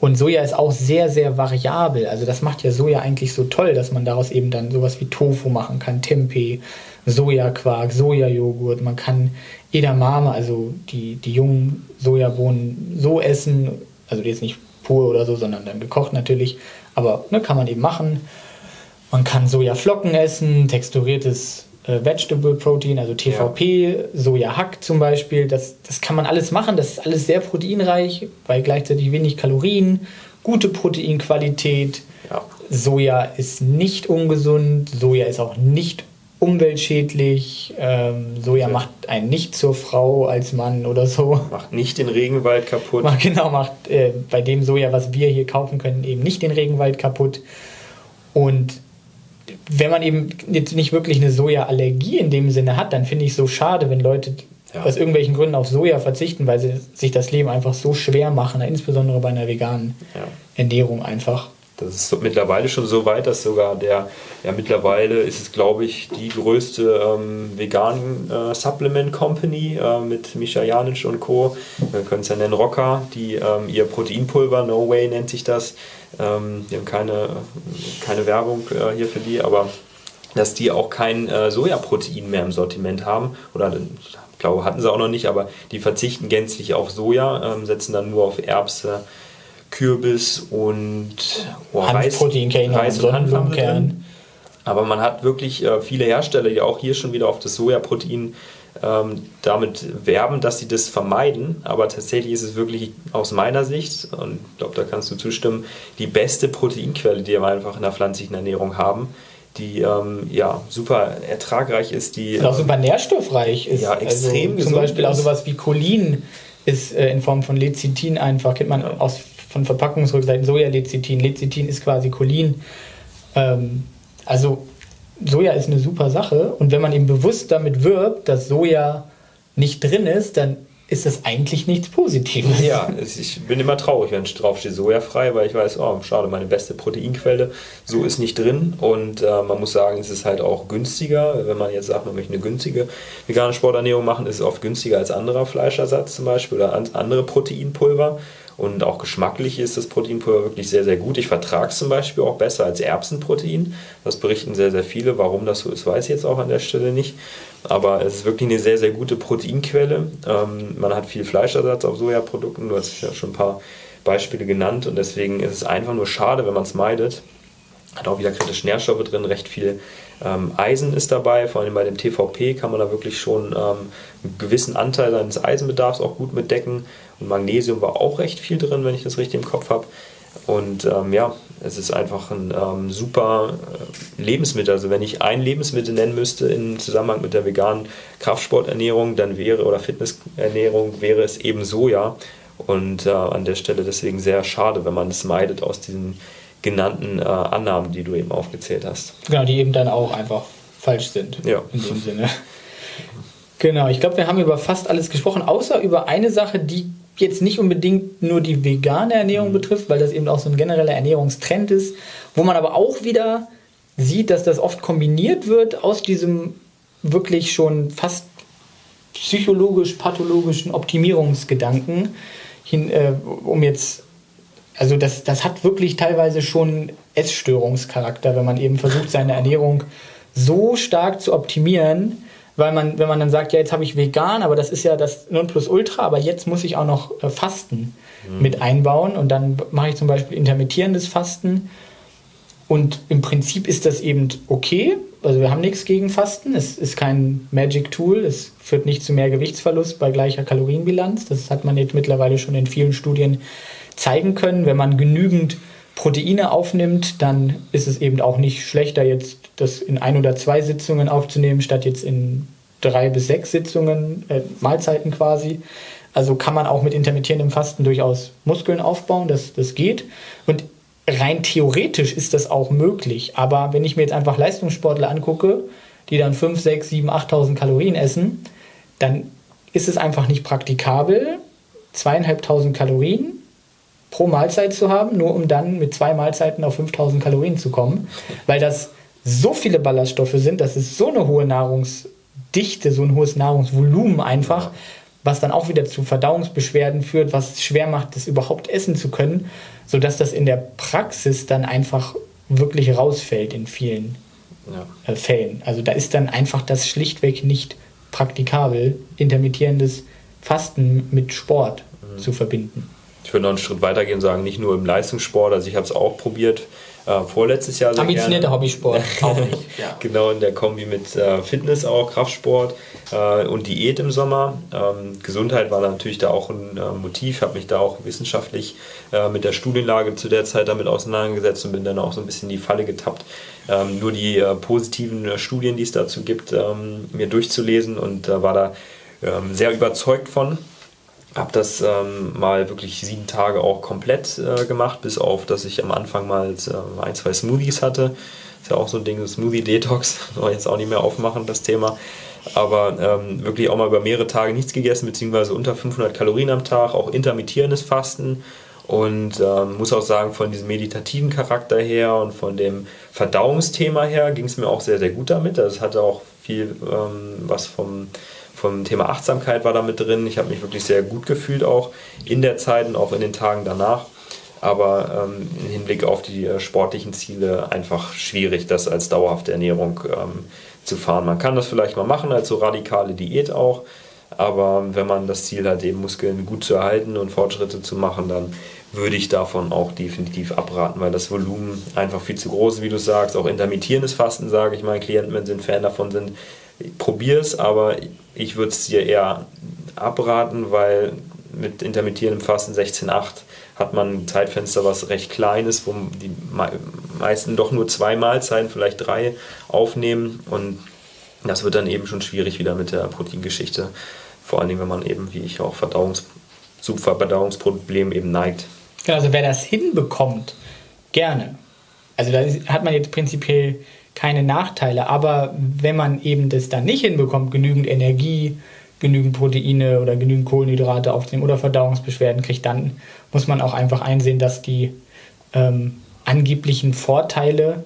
Und Soja ist auch sehr, sehr variabel. Also das macht ja Soja eigentlich so toll, dass man daraus eben dann sowas wie Tofu machen kann, Tempeh, Sojaquark, Sojajoghurt. Man kann Edamame, also die, die jungen Sojabohnen so essen, also jetzt nicht pur oder so, sondern dann gekocht natürlich. Aber ne, kann man eben machen. Man kann Sojaflocken essen, texturiertes äh, Vegetable Protein, also TVP, ja. Sojahack zum Beispiel. Das, das kann man alles machen. Das ist alles sehr proteinreich, bei gleichzeitig wenig Kalorien, gute Proteinqualität. Ja. Soja ist nicht ungesund, Soja ist auch nicht umweltschädlich. Ähm, Soja ja. macht einen nicht zur Frau als Mann oder so. Macht nicht den Regenwald kaputt. Macht, genau, macht äh, bei dem Soja, was wir hier kaufen können, eben nicht den Regenwald kaputt. Und wenn man eben jetzt nicht wirklich eine Soja-Allergie in dem Sinne hat, dann finde ich es so schade, wenn Leute ja. aus irgendwelchen Gründen auf Soja verzichten, weil sie sich das Leben einfach so schwer machen, insbesondere bei einer veganen ja. Ernährung einfach. Das ist mittlerweile schon so weit, dass sogar der, ja mittlerweile ist es glaube ich die größte ähm, vegan äh, Supplement Company äh, mit Misha Janic und Co. Wir können es ja nennen Rocker, die ähm, ihr Proteinpulver, No Way nennt sich das, ähm, die haben keine, keine Werbung äh, hier für die, aber dass die auch kein äh, Sojaprotein mehr im Sortiment haben. Oder ich glaube, hatten sie auch noch nicht, aber die verzichten gänzlich auf Soja, ähm, setzen dann nur auf Erbse, Kürbis und oh, Reis, Reis und Hanfkern. Aber man hat wirklich äh, viele Hersteller, die auch hier schon wieder auf das Sojaprotein ähm, damit werben, dass sie das vermeiden. Aber tatsächlich ist es wirklich aus meiner Sicht, und ich glaube, da kannst du zustimmen, die beste Proteinquelle, die wir einfach in der pflanzlichen Ernährung haben. die ähm, ja super ertragreich ist, die und auch super nährstoffreich ist. Ja, extrem also, Zum Beispiel auch sowas wie Cholin ist äh, in Form von Lecithin einfach, kennt man aus, von Verpackungsrückseiten, Sojalecithin. Lecithin ist quasi Cholin. Ähm, also Soja ist eine super Sache und wenn man eben bewusst damit wirbt, dass Soja nicht drin ist, dann ist das eigentlich nichts Positives. Ja, ich bin immer traurig, wenn drauf steht sojafrei, weil ich weiß, oh, schade, meine beste Proteinquelle, so ist nicht drin. Und äh, man muss sagen, es ist halt auch günstiger. Wenn man jetzt sagt, man möchte eine günstige vegane Sporternährung machen, ist es oft günstiger als anderer Fleischersatz zum Beispiel oder andere Proteinpulver. Und auch geschmacklich ist das Proteinpulver wirklich sehr, sehr gut. Ich vertrage es zum Beispiel auch besser als Erbsenprotein. Das berichten sehr, sehr viele. Warum das so ist, weiß ich jetzt auch an der Stelle nicht. Aber es ist wirklich eine sehr, sehr gute Proteinquelle. Ähm, man hat viel Fleischersatz auf Sojaprodukten. Du hast ja schon ein paar Beispiele genannt. Und deswegen ist es einfach nur schade, wenn man es meidet. Hat auch wieder kritische Nährstoffe drin, recht viel ähm, Eisen ist dabei, vor allem bei dem TVP kann man da wirklich schon ähm, einen gewissen Anteil seines Eisenbedarfs auch gut mitdecken. Und Magnesium war auch recht viel drin, wenn ich das richtig im Kopf habe. Und ähm, ja, es ist einfach ein ähm, super äh, Lebensmittel. Also wenn ich ein Lebensmittel nennen müsste im Zusammenhang mit der veganen Kraftsporternährung, dann wäre oder Fitnessernährung wäre es eben Soja. Und äh, an der Stelle deswegen sehr schade, wenn man es meidet aus diesen genannten äh, Annahmen, die du eben aufgezählt hast. Genau, die eben dann auch einfach falsch sind. Ja. In dem Sinne. Genau, ich glaube, wir haben über fast alles gesprochen, außer über eine Sache, die jetzt nicht unbedingt nur die vegane Ernährung mhm. betrifft, weil das eben auch so ein genereller Ernährungstrend ist, wo man aber auch wieder sieht, dass das oft kombiniert wird aus diesem wirklich schon fast psychologisch-pathologischen Optimierungsgedanken, hin, äh, um jetzt also das, das hat wirklich teilweise schon Essstörungscharakter, wenn man eben versucht, seine Ernährung so stark zu optimieren, weil man, wenn man dann sagt, ja, jetzt habe ich vegan, aber das ist ja das Nonplusultra, aber jetzt muss ich auch noch äh, Fasten mhm. mit einbauen und dann mache ich zum Beispiel intermittierendes Fasten. Und im Prinzip ist das eben okay, also wir haben nichts gegen Fasten, es ist kein Magic Tool, es führt nicht zu mehr Gewichtsverlust bei gleicher Kalorienbilanz, das hat man jetzt mittlerweile schon in vielen Studien zeigen können. Wenn man genügend Proteine aufnimmt, dann ist es eben auch nicht schlechter, jetzt das in ein oder zwei Sitzungen aufzunehmen, statt jetzt in drei bis sechs Sitzungen, äh, Mahlzeiten quasi. Also kann man auch mit intermittierendem Fasten durchaus Muskeln aufbauen, das, das geht. Und rein theoretisch ist das auch möglich. Aber wenn ich mir jetzt einfach Leistungssportler angucke, die dann 5, 6, 7, 8.000 Kalorien essen, dann ist es einfach nicht praktikabel, zweieinhalbtausend Kalorien pro Mahlzeit zu haben, nur um dann mit zwei Mahlzeiten auf 5000 Kalorien zu kommen, weil das so viele Ballaststoffe sind, das ist so eine hohe Nahrungsdichte, so ein hohes Nahrungsvolumen einfach, was dann auch wieder zu Verdauungsbeschwerden führt, was es schwer macht, das überhaupt essen zu können, sodass das in der Praxis dann einfach wirklich rausfällt in vielen ja. Äh, Fällen. Also da ist dann einfach das schlichtweg nicht praktikabel, intermittierendes Fasten mit Sport mhm. zu verbinden ich würde noch einen Schritt weiter gehen und sagen, nicht nur im Leistungssport, also ich habe es auch probiert, äh, vorletztes Jahr. Ambitionierter Hobbysport, auch nicht. Ja. genau, in der Kombi mit äh, Fitness auch, Kraftsport äh, und Diät im Sommer. Ähm, Gesundheit war natürlich da auch ein äh, Motiv, habe mich da auch wissenschaftlich äh, mit der Studienlage zu der Zeit damit auseinandergesetzt und bin dann auch so ein bisschen in die Falle getappt, ähm, nur die äh, positiven Studien, die es dazu gibt, ähm, mir durchzulesen und war da ähm, sehr überzeugt von habe das ähm, mal wirklich sieben Tage auch komplett äh, gemacht, bis auf, dass ich am Anfang mal äh, ein, zwei Smoothies hatte. Ist ja auch so ein Ding, Smoothie Detox, soll jetzt auch nicht mehr aufmachen, das Thema. Aber ähm, wirklich auch mal über mehrere Tage nichts gegessen, beziehungsweise unter 500 Kalorien am Tag, auch intermittierendes Fasten. Und ähm, muss auch sagen, von diesem meditativen Charakter her und von dem Verdauungsthema her ging es mir auch sehr, sehr gut damit. Das hatte auch viel ähm, was vom vom Thema Achtsamkeit war da mit drin. Ich habe mich wirklich sehr gut gefühlt auch in der Zeit und auch in den Tagen danach. Aber ähm, im Hinblick auf die äh, sportlichen Ziele einfach schwierig, das als dauerhafte Ernährung ähm, zu fahren. Man kann das vielleicht mal machen als so radikale Diät auch. Aber wenn man das Ziel hat, eben Muskeln gut zu erhalten und Fortschritte zu machen, dann würde ich davon auch definitiv abraten, weil das Volumen einfach viel zu groß ist, wie du sagst. Auch intermittierendes Fasten, sage ich meinen Klienten, wenn sie ein Fan davon sind, probier es, aber ich würde es dir eher abraten, weil mit intermittierendem Fasten 16,8 hat man ein Zeitfenster, was recht klein ist, wo die meisten doch nur zwei Mahlzeiten, vielleicht drei aufnehmen und das wird dann eben schon schwierig wieder mit der Proteingeschichte. Vor allen Dingen, wenn man eben, wie ich auch, Verdauungs zu Verdauungsproblemen eben neigt. Genau, also wer das hinbekommt, gerne. Also da hat man jetzt prinzipiell keine Nachteile, aber wenn man eben das dann nicht hinbekommt, genügend Energie, genügend Proteine oder genügend Kohlenhydrate aufzunehmen oder Verdauungsbeschwerden kriegt, dann muss man auch einfach einsehen, dass die ähm, angeblichen Vorteile,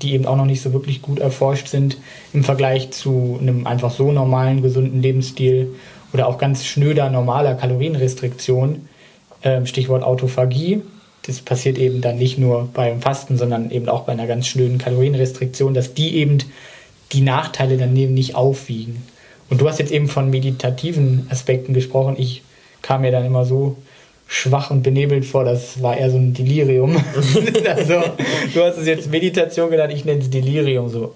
die eben auch noch nicht so wirklich gut erforscht sind, im Vergleich zu einem einfach so normalen, gesunden Lebensstil oder auch ganz schnöder, normaler Kalorienrestriktion, äh, Stichwort Autophagie, das passiert eben dann nicht nur beim Fasten, sondern eben auch bei einer ganz schnöden Kalorienrestriktion, dass die eben die Nachteile daneben nicht aufwiegen. Und du hast jetzt eben von meditativen Aspekten gesprochen. Ich kam mir dann immer so schwach und benebelt vor, das war eher so ein Delirium. also, du hast es jetzt Meditation genannt, ich nenne es Delirium so.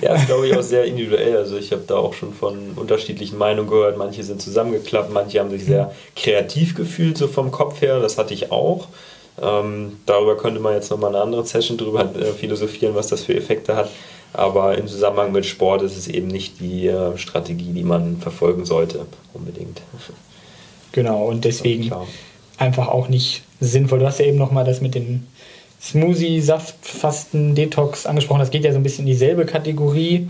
Ja, das glaube ich auch sehr individuell. Also ich habe da auch schon von unterschiedlichen Meinungen gehört. Manche sind zusammengeklappt, manche haben sich sehr kreativ gefühlt, so vom Kopf her. Das hatte ich auch. Ähm, darüber könnte man jetzt nochmal eine andere Session drüber äh, philosophieren, was das für Effekte hat. Aber im Zusammenhang mit Sport ist es eben nicht die äh, Strategie, die man verfolgen sollte, unbedingt. Genau, und deswegen einfach auch nicht sinnvoll. Du hast ja eben nochmal das mit den Smoothie, Saft, Fasten, Detox angesprochen. Das geht ja so ein bisschen in dieselbe Kategorie,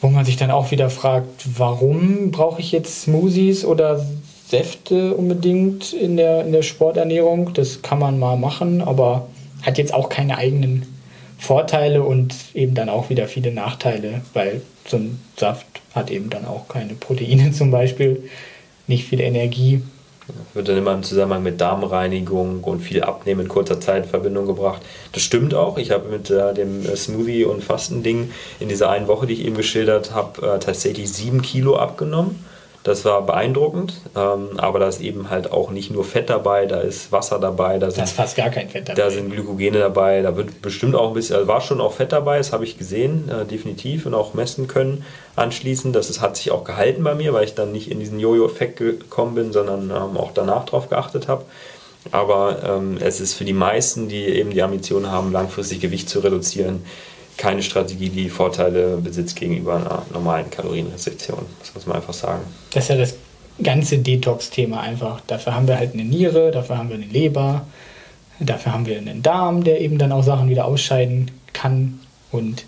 wo man sich dann auch wieder fragt, warum brauche ich jetzt Smoothies oder Säfte unbedingt in der, in der Sporternährung? Das kann man mal machen, aber hat jetzt auch keine eigenen Vorteile und eben dann auch wieder viele Nachteile, weil so ein Saft hat eben dann auch keine Proteine zum Beispiel, nicht viel Energie wird dann immer im Zusammenhang mit Darmreinigung und viel Abnehmen in kurzer Zeit in Verbindung gebracht. Das stimmt auch. Ich habe mit äh, dem äh, Smoothie- und Fastending in dieser einen Woche, die ich eben geschildert habe, äh, tatsächlich sieben Kilo abgenommen. Das war beeindruckend, ähm, aber da ist eben halt auch nicht nur Fett dabei, da ist Wasser dabei. Da, sind, da ist fast gar kein Fett dabei. Da sind Glykogene dabei, da wird bestimmt auch ein bisschen, also war schon auch Fett dabei, das habe ich gesehen, äh, definitiv und auch messen können anschließend. Das ist, hat sich auch gehalten bei mir, weil ich dann nicht in diesen Jojo-Effekt gekommen bin, sondern ähm, auch danach drauf geachtet habe. Aber ähm, es ist für die meisten, die eben die Ambition haben, langfristig Gewicht zu reduzieren, keine Strategie, die Vorteile besitzt gegenüber einer normalen Kalorienrestriktion. Das muss man einfach sagen. Das ist ja das ganze Detox-Thema einfach. Dafür haben wir halt eine Niere, dafür haben wir eine Leber, dafür haben wir einen Darm, der eben dann auch Sachen wieder ausscheiden kann. Und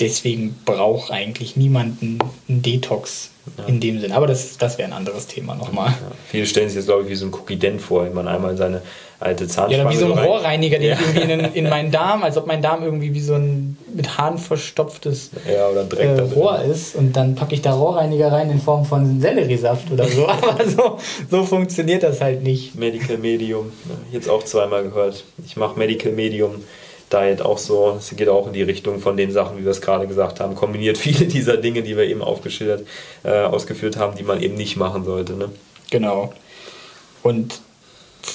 deswegen braucht eigentlich niemanden einen Detox ja. in dem Sinn. Aber das, das wäre ein anderes Thema nochmal. Ja. Viele stellen sich das, glaube ich, wie so ein Cookie-Dent vor, wenn man einmal seine alte Zahnspange. Ja, wie so ein Rohrreiniger, den ja. irgendwie in, in, meinen Darm, als ob mein Darm irgendwie wie so ein mit Haaren verstopftes ja, äh, Rohr ist. Und dann packe ich da Rohrreiniger rein in Form von Selleriesaft oder so. Aber so, so funktioniert das halt nicht. Medical Medium, jetzt auch zweimal gehört. Ich mache Medical Medium. Diet auch so, es geht auch in die Richtung von den Sachen, wie wir es gerade gesagt haben, kombiniert viele dieser Dinge, die wir eben aufgeschildert, äh, ausgeführt haben, die man eben nicht machen sollte. Ne? Genau. Und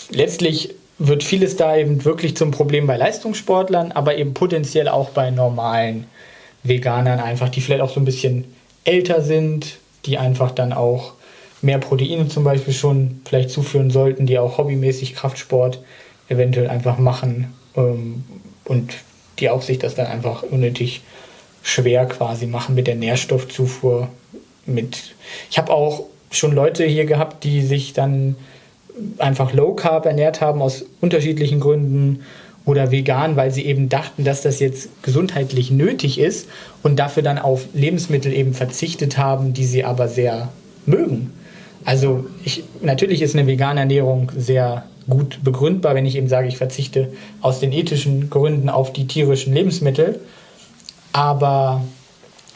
letztlich wird vieles da eben wirklich zum Problem bei Leistungssportlern, aber eben potenziell auch bei normalen Veganern einfach, die vielleicht auch so ein bisschen älter sind, die einfach dann auch mehr Proteine zum Beispiel schon vielleicht zuführen sollten, die auch hobbymäßig Kraftsport eventuell einfach machen ähm, und die auch sich das dann einfach unnötig schwer quasi machen mit der Nährstoffzufuhr. Mit ich habe auch schon Leute hier gehabt, die sich dann einfach Low Carb ernährt haben aus unterschiedlichen Gründen oder vegan, weil sie eben dachten, dass das jetzt gesundheitlich nötig ist und dafür dann auf Lebensmittel eben verzichtet haben, die sie aber sehr mögen. Also ich, natürlich ist eine vegane Ernährung sehr gut begründbar, wenn ich eben sage, ich verzichte aus den ethischen Gründen auf die tierischen Lebensmittel. Aber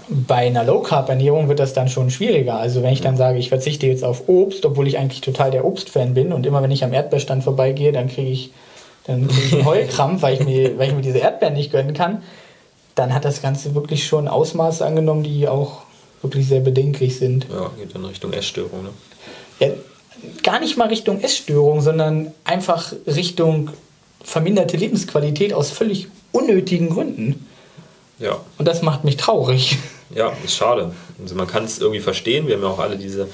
bei einer Low-Carb-Ernährung wird das dann schon schwieriger. Also wenn ich dann sage, ich verzichte jetzt auf Obst, obwohl ich eigentlich total der Obstfan bin und immer wenn ich am Erdbeerstand vorbeigehe, dann kriege ich, dann krieg ich einen Heulkrampf, weil ich, mir, weil ich mir diese Erdbeeren nicht gönnen kann, dann hat das Ganze wirklich schon Ausmaße angenommen, die auch wirklich sehr bedenklich sind. Ja, geht in Richtung Essstörung. Ne? Ja, gar nicht mal Richtung Essstörung, sondern einfach Richtung verminderte Lebensqualität aus völlig unnötigen Gründen. Ja. Und das macht mich traurig. Ja, ist schade. Also man kann es irgendwie verstehen. Wir haben ja auch alle diese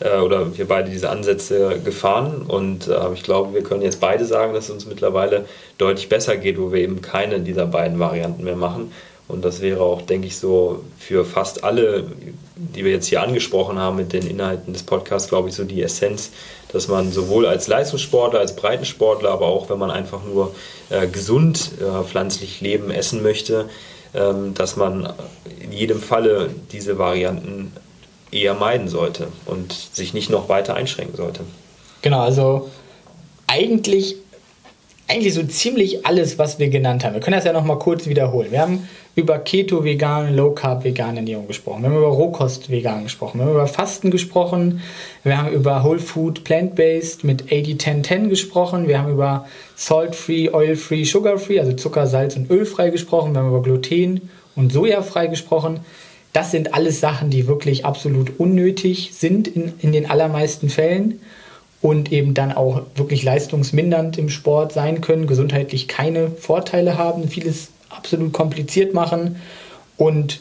äh, oder wir beide diese Ansätze gefahren und äh, ich glaube, wir können jetzt beide sagen, dass es uns mittlerweile deutlich besser geht, wo wir eben keine dieser beiden Varianten mehr machen. Und das wäre auch, denke ich, so für fast alle, die wir jetzt hier angesprochen haben mit den Inhalten des Podcasts, glaube ich, so die Essenz, dass man sowohl als Leistungssportler, als Breitensportler, aber auch wenn man einfach nur äh, gesund äh, pflanzlich leben, essen möchte, ähm, dass man in jedem Falle diese Varianten eher meiden sollte und sich nicht noch weiter einschränken sollte. Genau, also eigentlich eigentlich so ziemlich alles, was wir genannt haben. Wir können das ja nochmal kurz wiederholen. Wir haben über Keto, vegan, Low Carb, vegane Ernährung gesprochen. Wir haben über Rohkost, vegan gesprochen. Wir haben über Fasten gesprochen. Wir haben über Whole Food, Plant-Based mit 80-10-10 gesprochen. Wir haben über Salt-Free, Oil-Free, Sugar-Free, also Zucker, Salz und Ölfrei gesprochen. Wir haben über Gluten und Sojafrei gesprochen. Das sind alles Sachen, die wirklich absolut unnötig sind in, in den allermeisten Fällen und eben dann auch wirklich leistungsmindernd im Sport sein können, gesundheitlich keine Vorteile haben, vieles absolut kompliziert machen und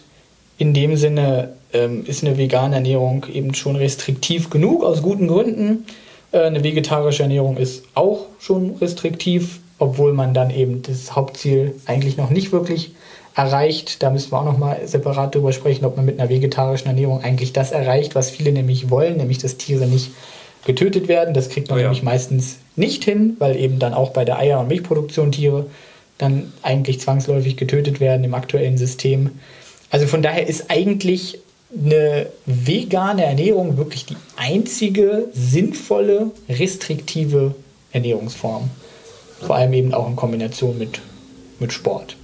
in dem Sinne ähm, ist eine vegane Ernährung eben schon restriktiv genug aus guten Gründen. Äh, eine vegetarische Ernährung ist auch schon restriktiv, obwohl man dann eben das Hauptziel eigentlich noch nicht wirklich erreicht. Da müssen wir auch noch mal separat darüber sprechen, ob man mit einer vegetarischen Ernährung eigentlich das erreicht, was viele nämlich wollen, nämlich dass Tiere nicht getötet werden. Das kriegt man oh ja. nämlich meistens nicht hin, weil eben dann auch bei der Eier- und Milchproduktion Tiere dann eigentlich zwangsläufig getötet werden im aktuellen System. Also von daher ist eigentlich eine vegane Ernährung wirklich die einzige sinnvolle, restriktive Ernährungsform. Vor allem eben auch in Kombination mit, mit Sport.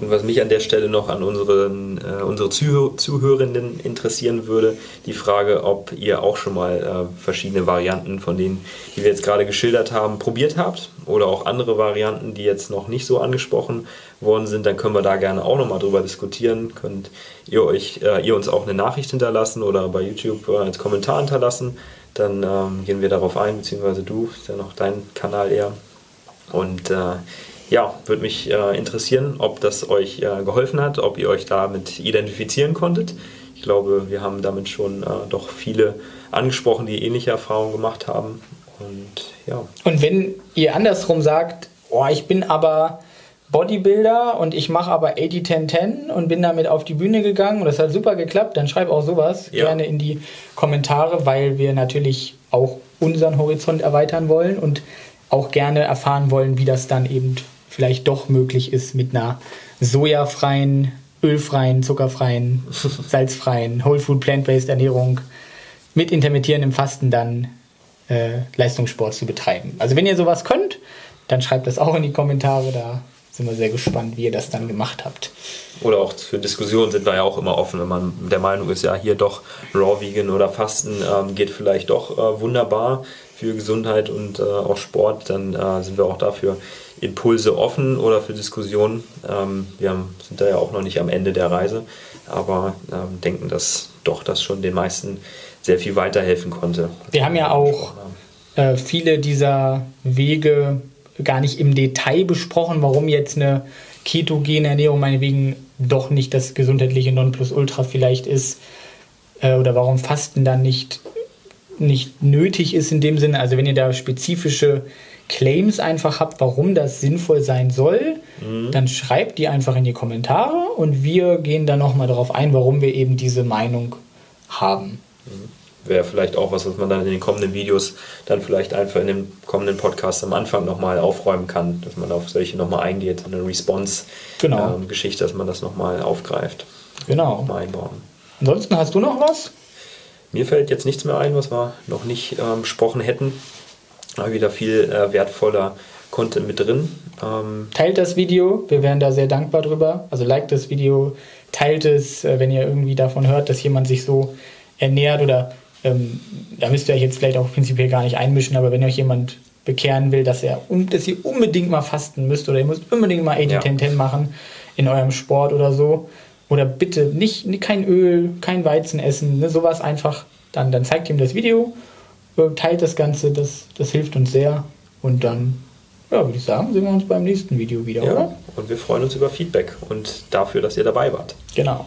Und was mich an der Stelle noch an unseren, äh, unsere Zuh Zuhörenden interessieren würde, die Frage, ob ihr auch schon mal äh, verschiedene Varianten von denen, die wir jetzt gerade geschildert haben, probiert habt oder auch andere Varianten, die jetzt noch nicht so angesprochen worden sind, dann können wir da gerne auch nochmal drüber diskutieren. Könnt ihr, euch, äh, ihr uns auch eine Nachricht hinterlassen oder bei YouTube äh, als Kommentar hinterlassen. Dann ähm, gehen wir darauf ein, beziehungsweise du, ist ja noch dein Kanal eher. Und äh, ja, würde mich äh, interessieren, ob das euch äh, geholfen hat, ob ihr euch damit identifizieren konntet. Ich glaube, wir haben damit schon äh, doch viele angesprochen, die ähnliche Erfahrungen gemacht haben. Und ja. Und wenn ihr andersrum sagt, oh, ich bin aber Bodybuilder und ich mache aber 80-10-10 und bin damit auf die Bühne gegangen und das hat super geklappt, dann schreib auch sowas ja. gerne in die Kommentare, weil wir natürlich auch unseren Horizont erweitern wollen und auch gerne erfahren wollen, wie das dann eben vielleicht doch möglich ist mit einer sojafreien, ölfreien, zuckerfreien, salzfreien, Whole Food Plant-Based Ernährung mit intermittierendem Fasten dann äh, Leistungssport zu betreiben. Also wenn ihr sowas könnt, dann schreibt das auch in die Kommentare, da sind wir sehr gespannt, wie ihr das dann gemacht habt. Oder auch für Diskussionen sind wir ja auch immer offen, wenn man der Meinung ist, ja, hier doch Raw Vegan oder Fasten ähm, geht vielleicht doch äh, wunderbar für Gesundheit und äh, auch Sport, dann äh, sind wir auch dafür Impulse offen oder für Diskussionen. Ähm, wir haben, sind da ja auch noch nicht am Ende der Reise, aber ähm, denken, dass doch das schon den meisten sehr viel weiterhelfen konnte. Wir haben ja auch äh, viele dieser Wege gar nicht im Detail besprochen, warum jetzt eine ketogene Ernährung meinetwegen doch nicht das gesundheitliche Nonplusultra vielleicht ist äh, oder warum Fasten dann nicht, nicht nötig ist in dem Sinne. Also wenn ihr da spezifische Claims einfach habt, warum das sinnvoll sein soll, mhm. dann schreibt die einfach in die Kommentare und wir gehen dann nochmal darauf ein, warum wir eben diese Meinung haben. Mhm. Wäre vielleicht auch was, was man dann in den kommenden Videos dann vielleicht einfach in dem kommenden Podcast am Anfang nochmal aufräumen kann, dass man auf solche nochmal eingeht, eine Response-Geschichte, genau. ähm, dass man das nochmal aufgreift. Genau. Mal einbauen. Ansonsten hast du noch was? Mir fällt jetzt nichts mehr ein, was wir noch nicht ähm, besprochen hätten wieder viel äh, wertvoller Content mit drin. Ähm teilt das Video, wir wären da sehr dankbar drüber. Also liked das Video, teilt es, äh, wenn ihr irgendwie davon hört, dass jemand sich so ernährt oder ähm, da müsst ihr euch jetzt vielleicht auch prinzipiell gar nicht einmischen, aber wenn euch jemand bekehren will, dass er dass ihr unbedingt mal fasten müsst oder ihr müsst unbedingt mal 80-10-10 ja. machen in eurem Sport oder so. Oder bitte nicht, kein Öl, kein Weizen essen, ne, sowas einfach, dann, dann zeigt ihm das Video teilt das Ganze, das, das hilft uns sehr. Und dann, ja, würde ich sagen, sehen wir uns beim nächsten Video wieder, ja, oder? Und wir freuen uns über Feedback und dafür, dass ihr dabei wart. Genau.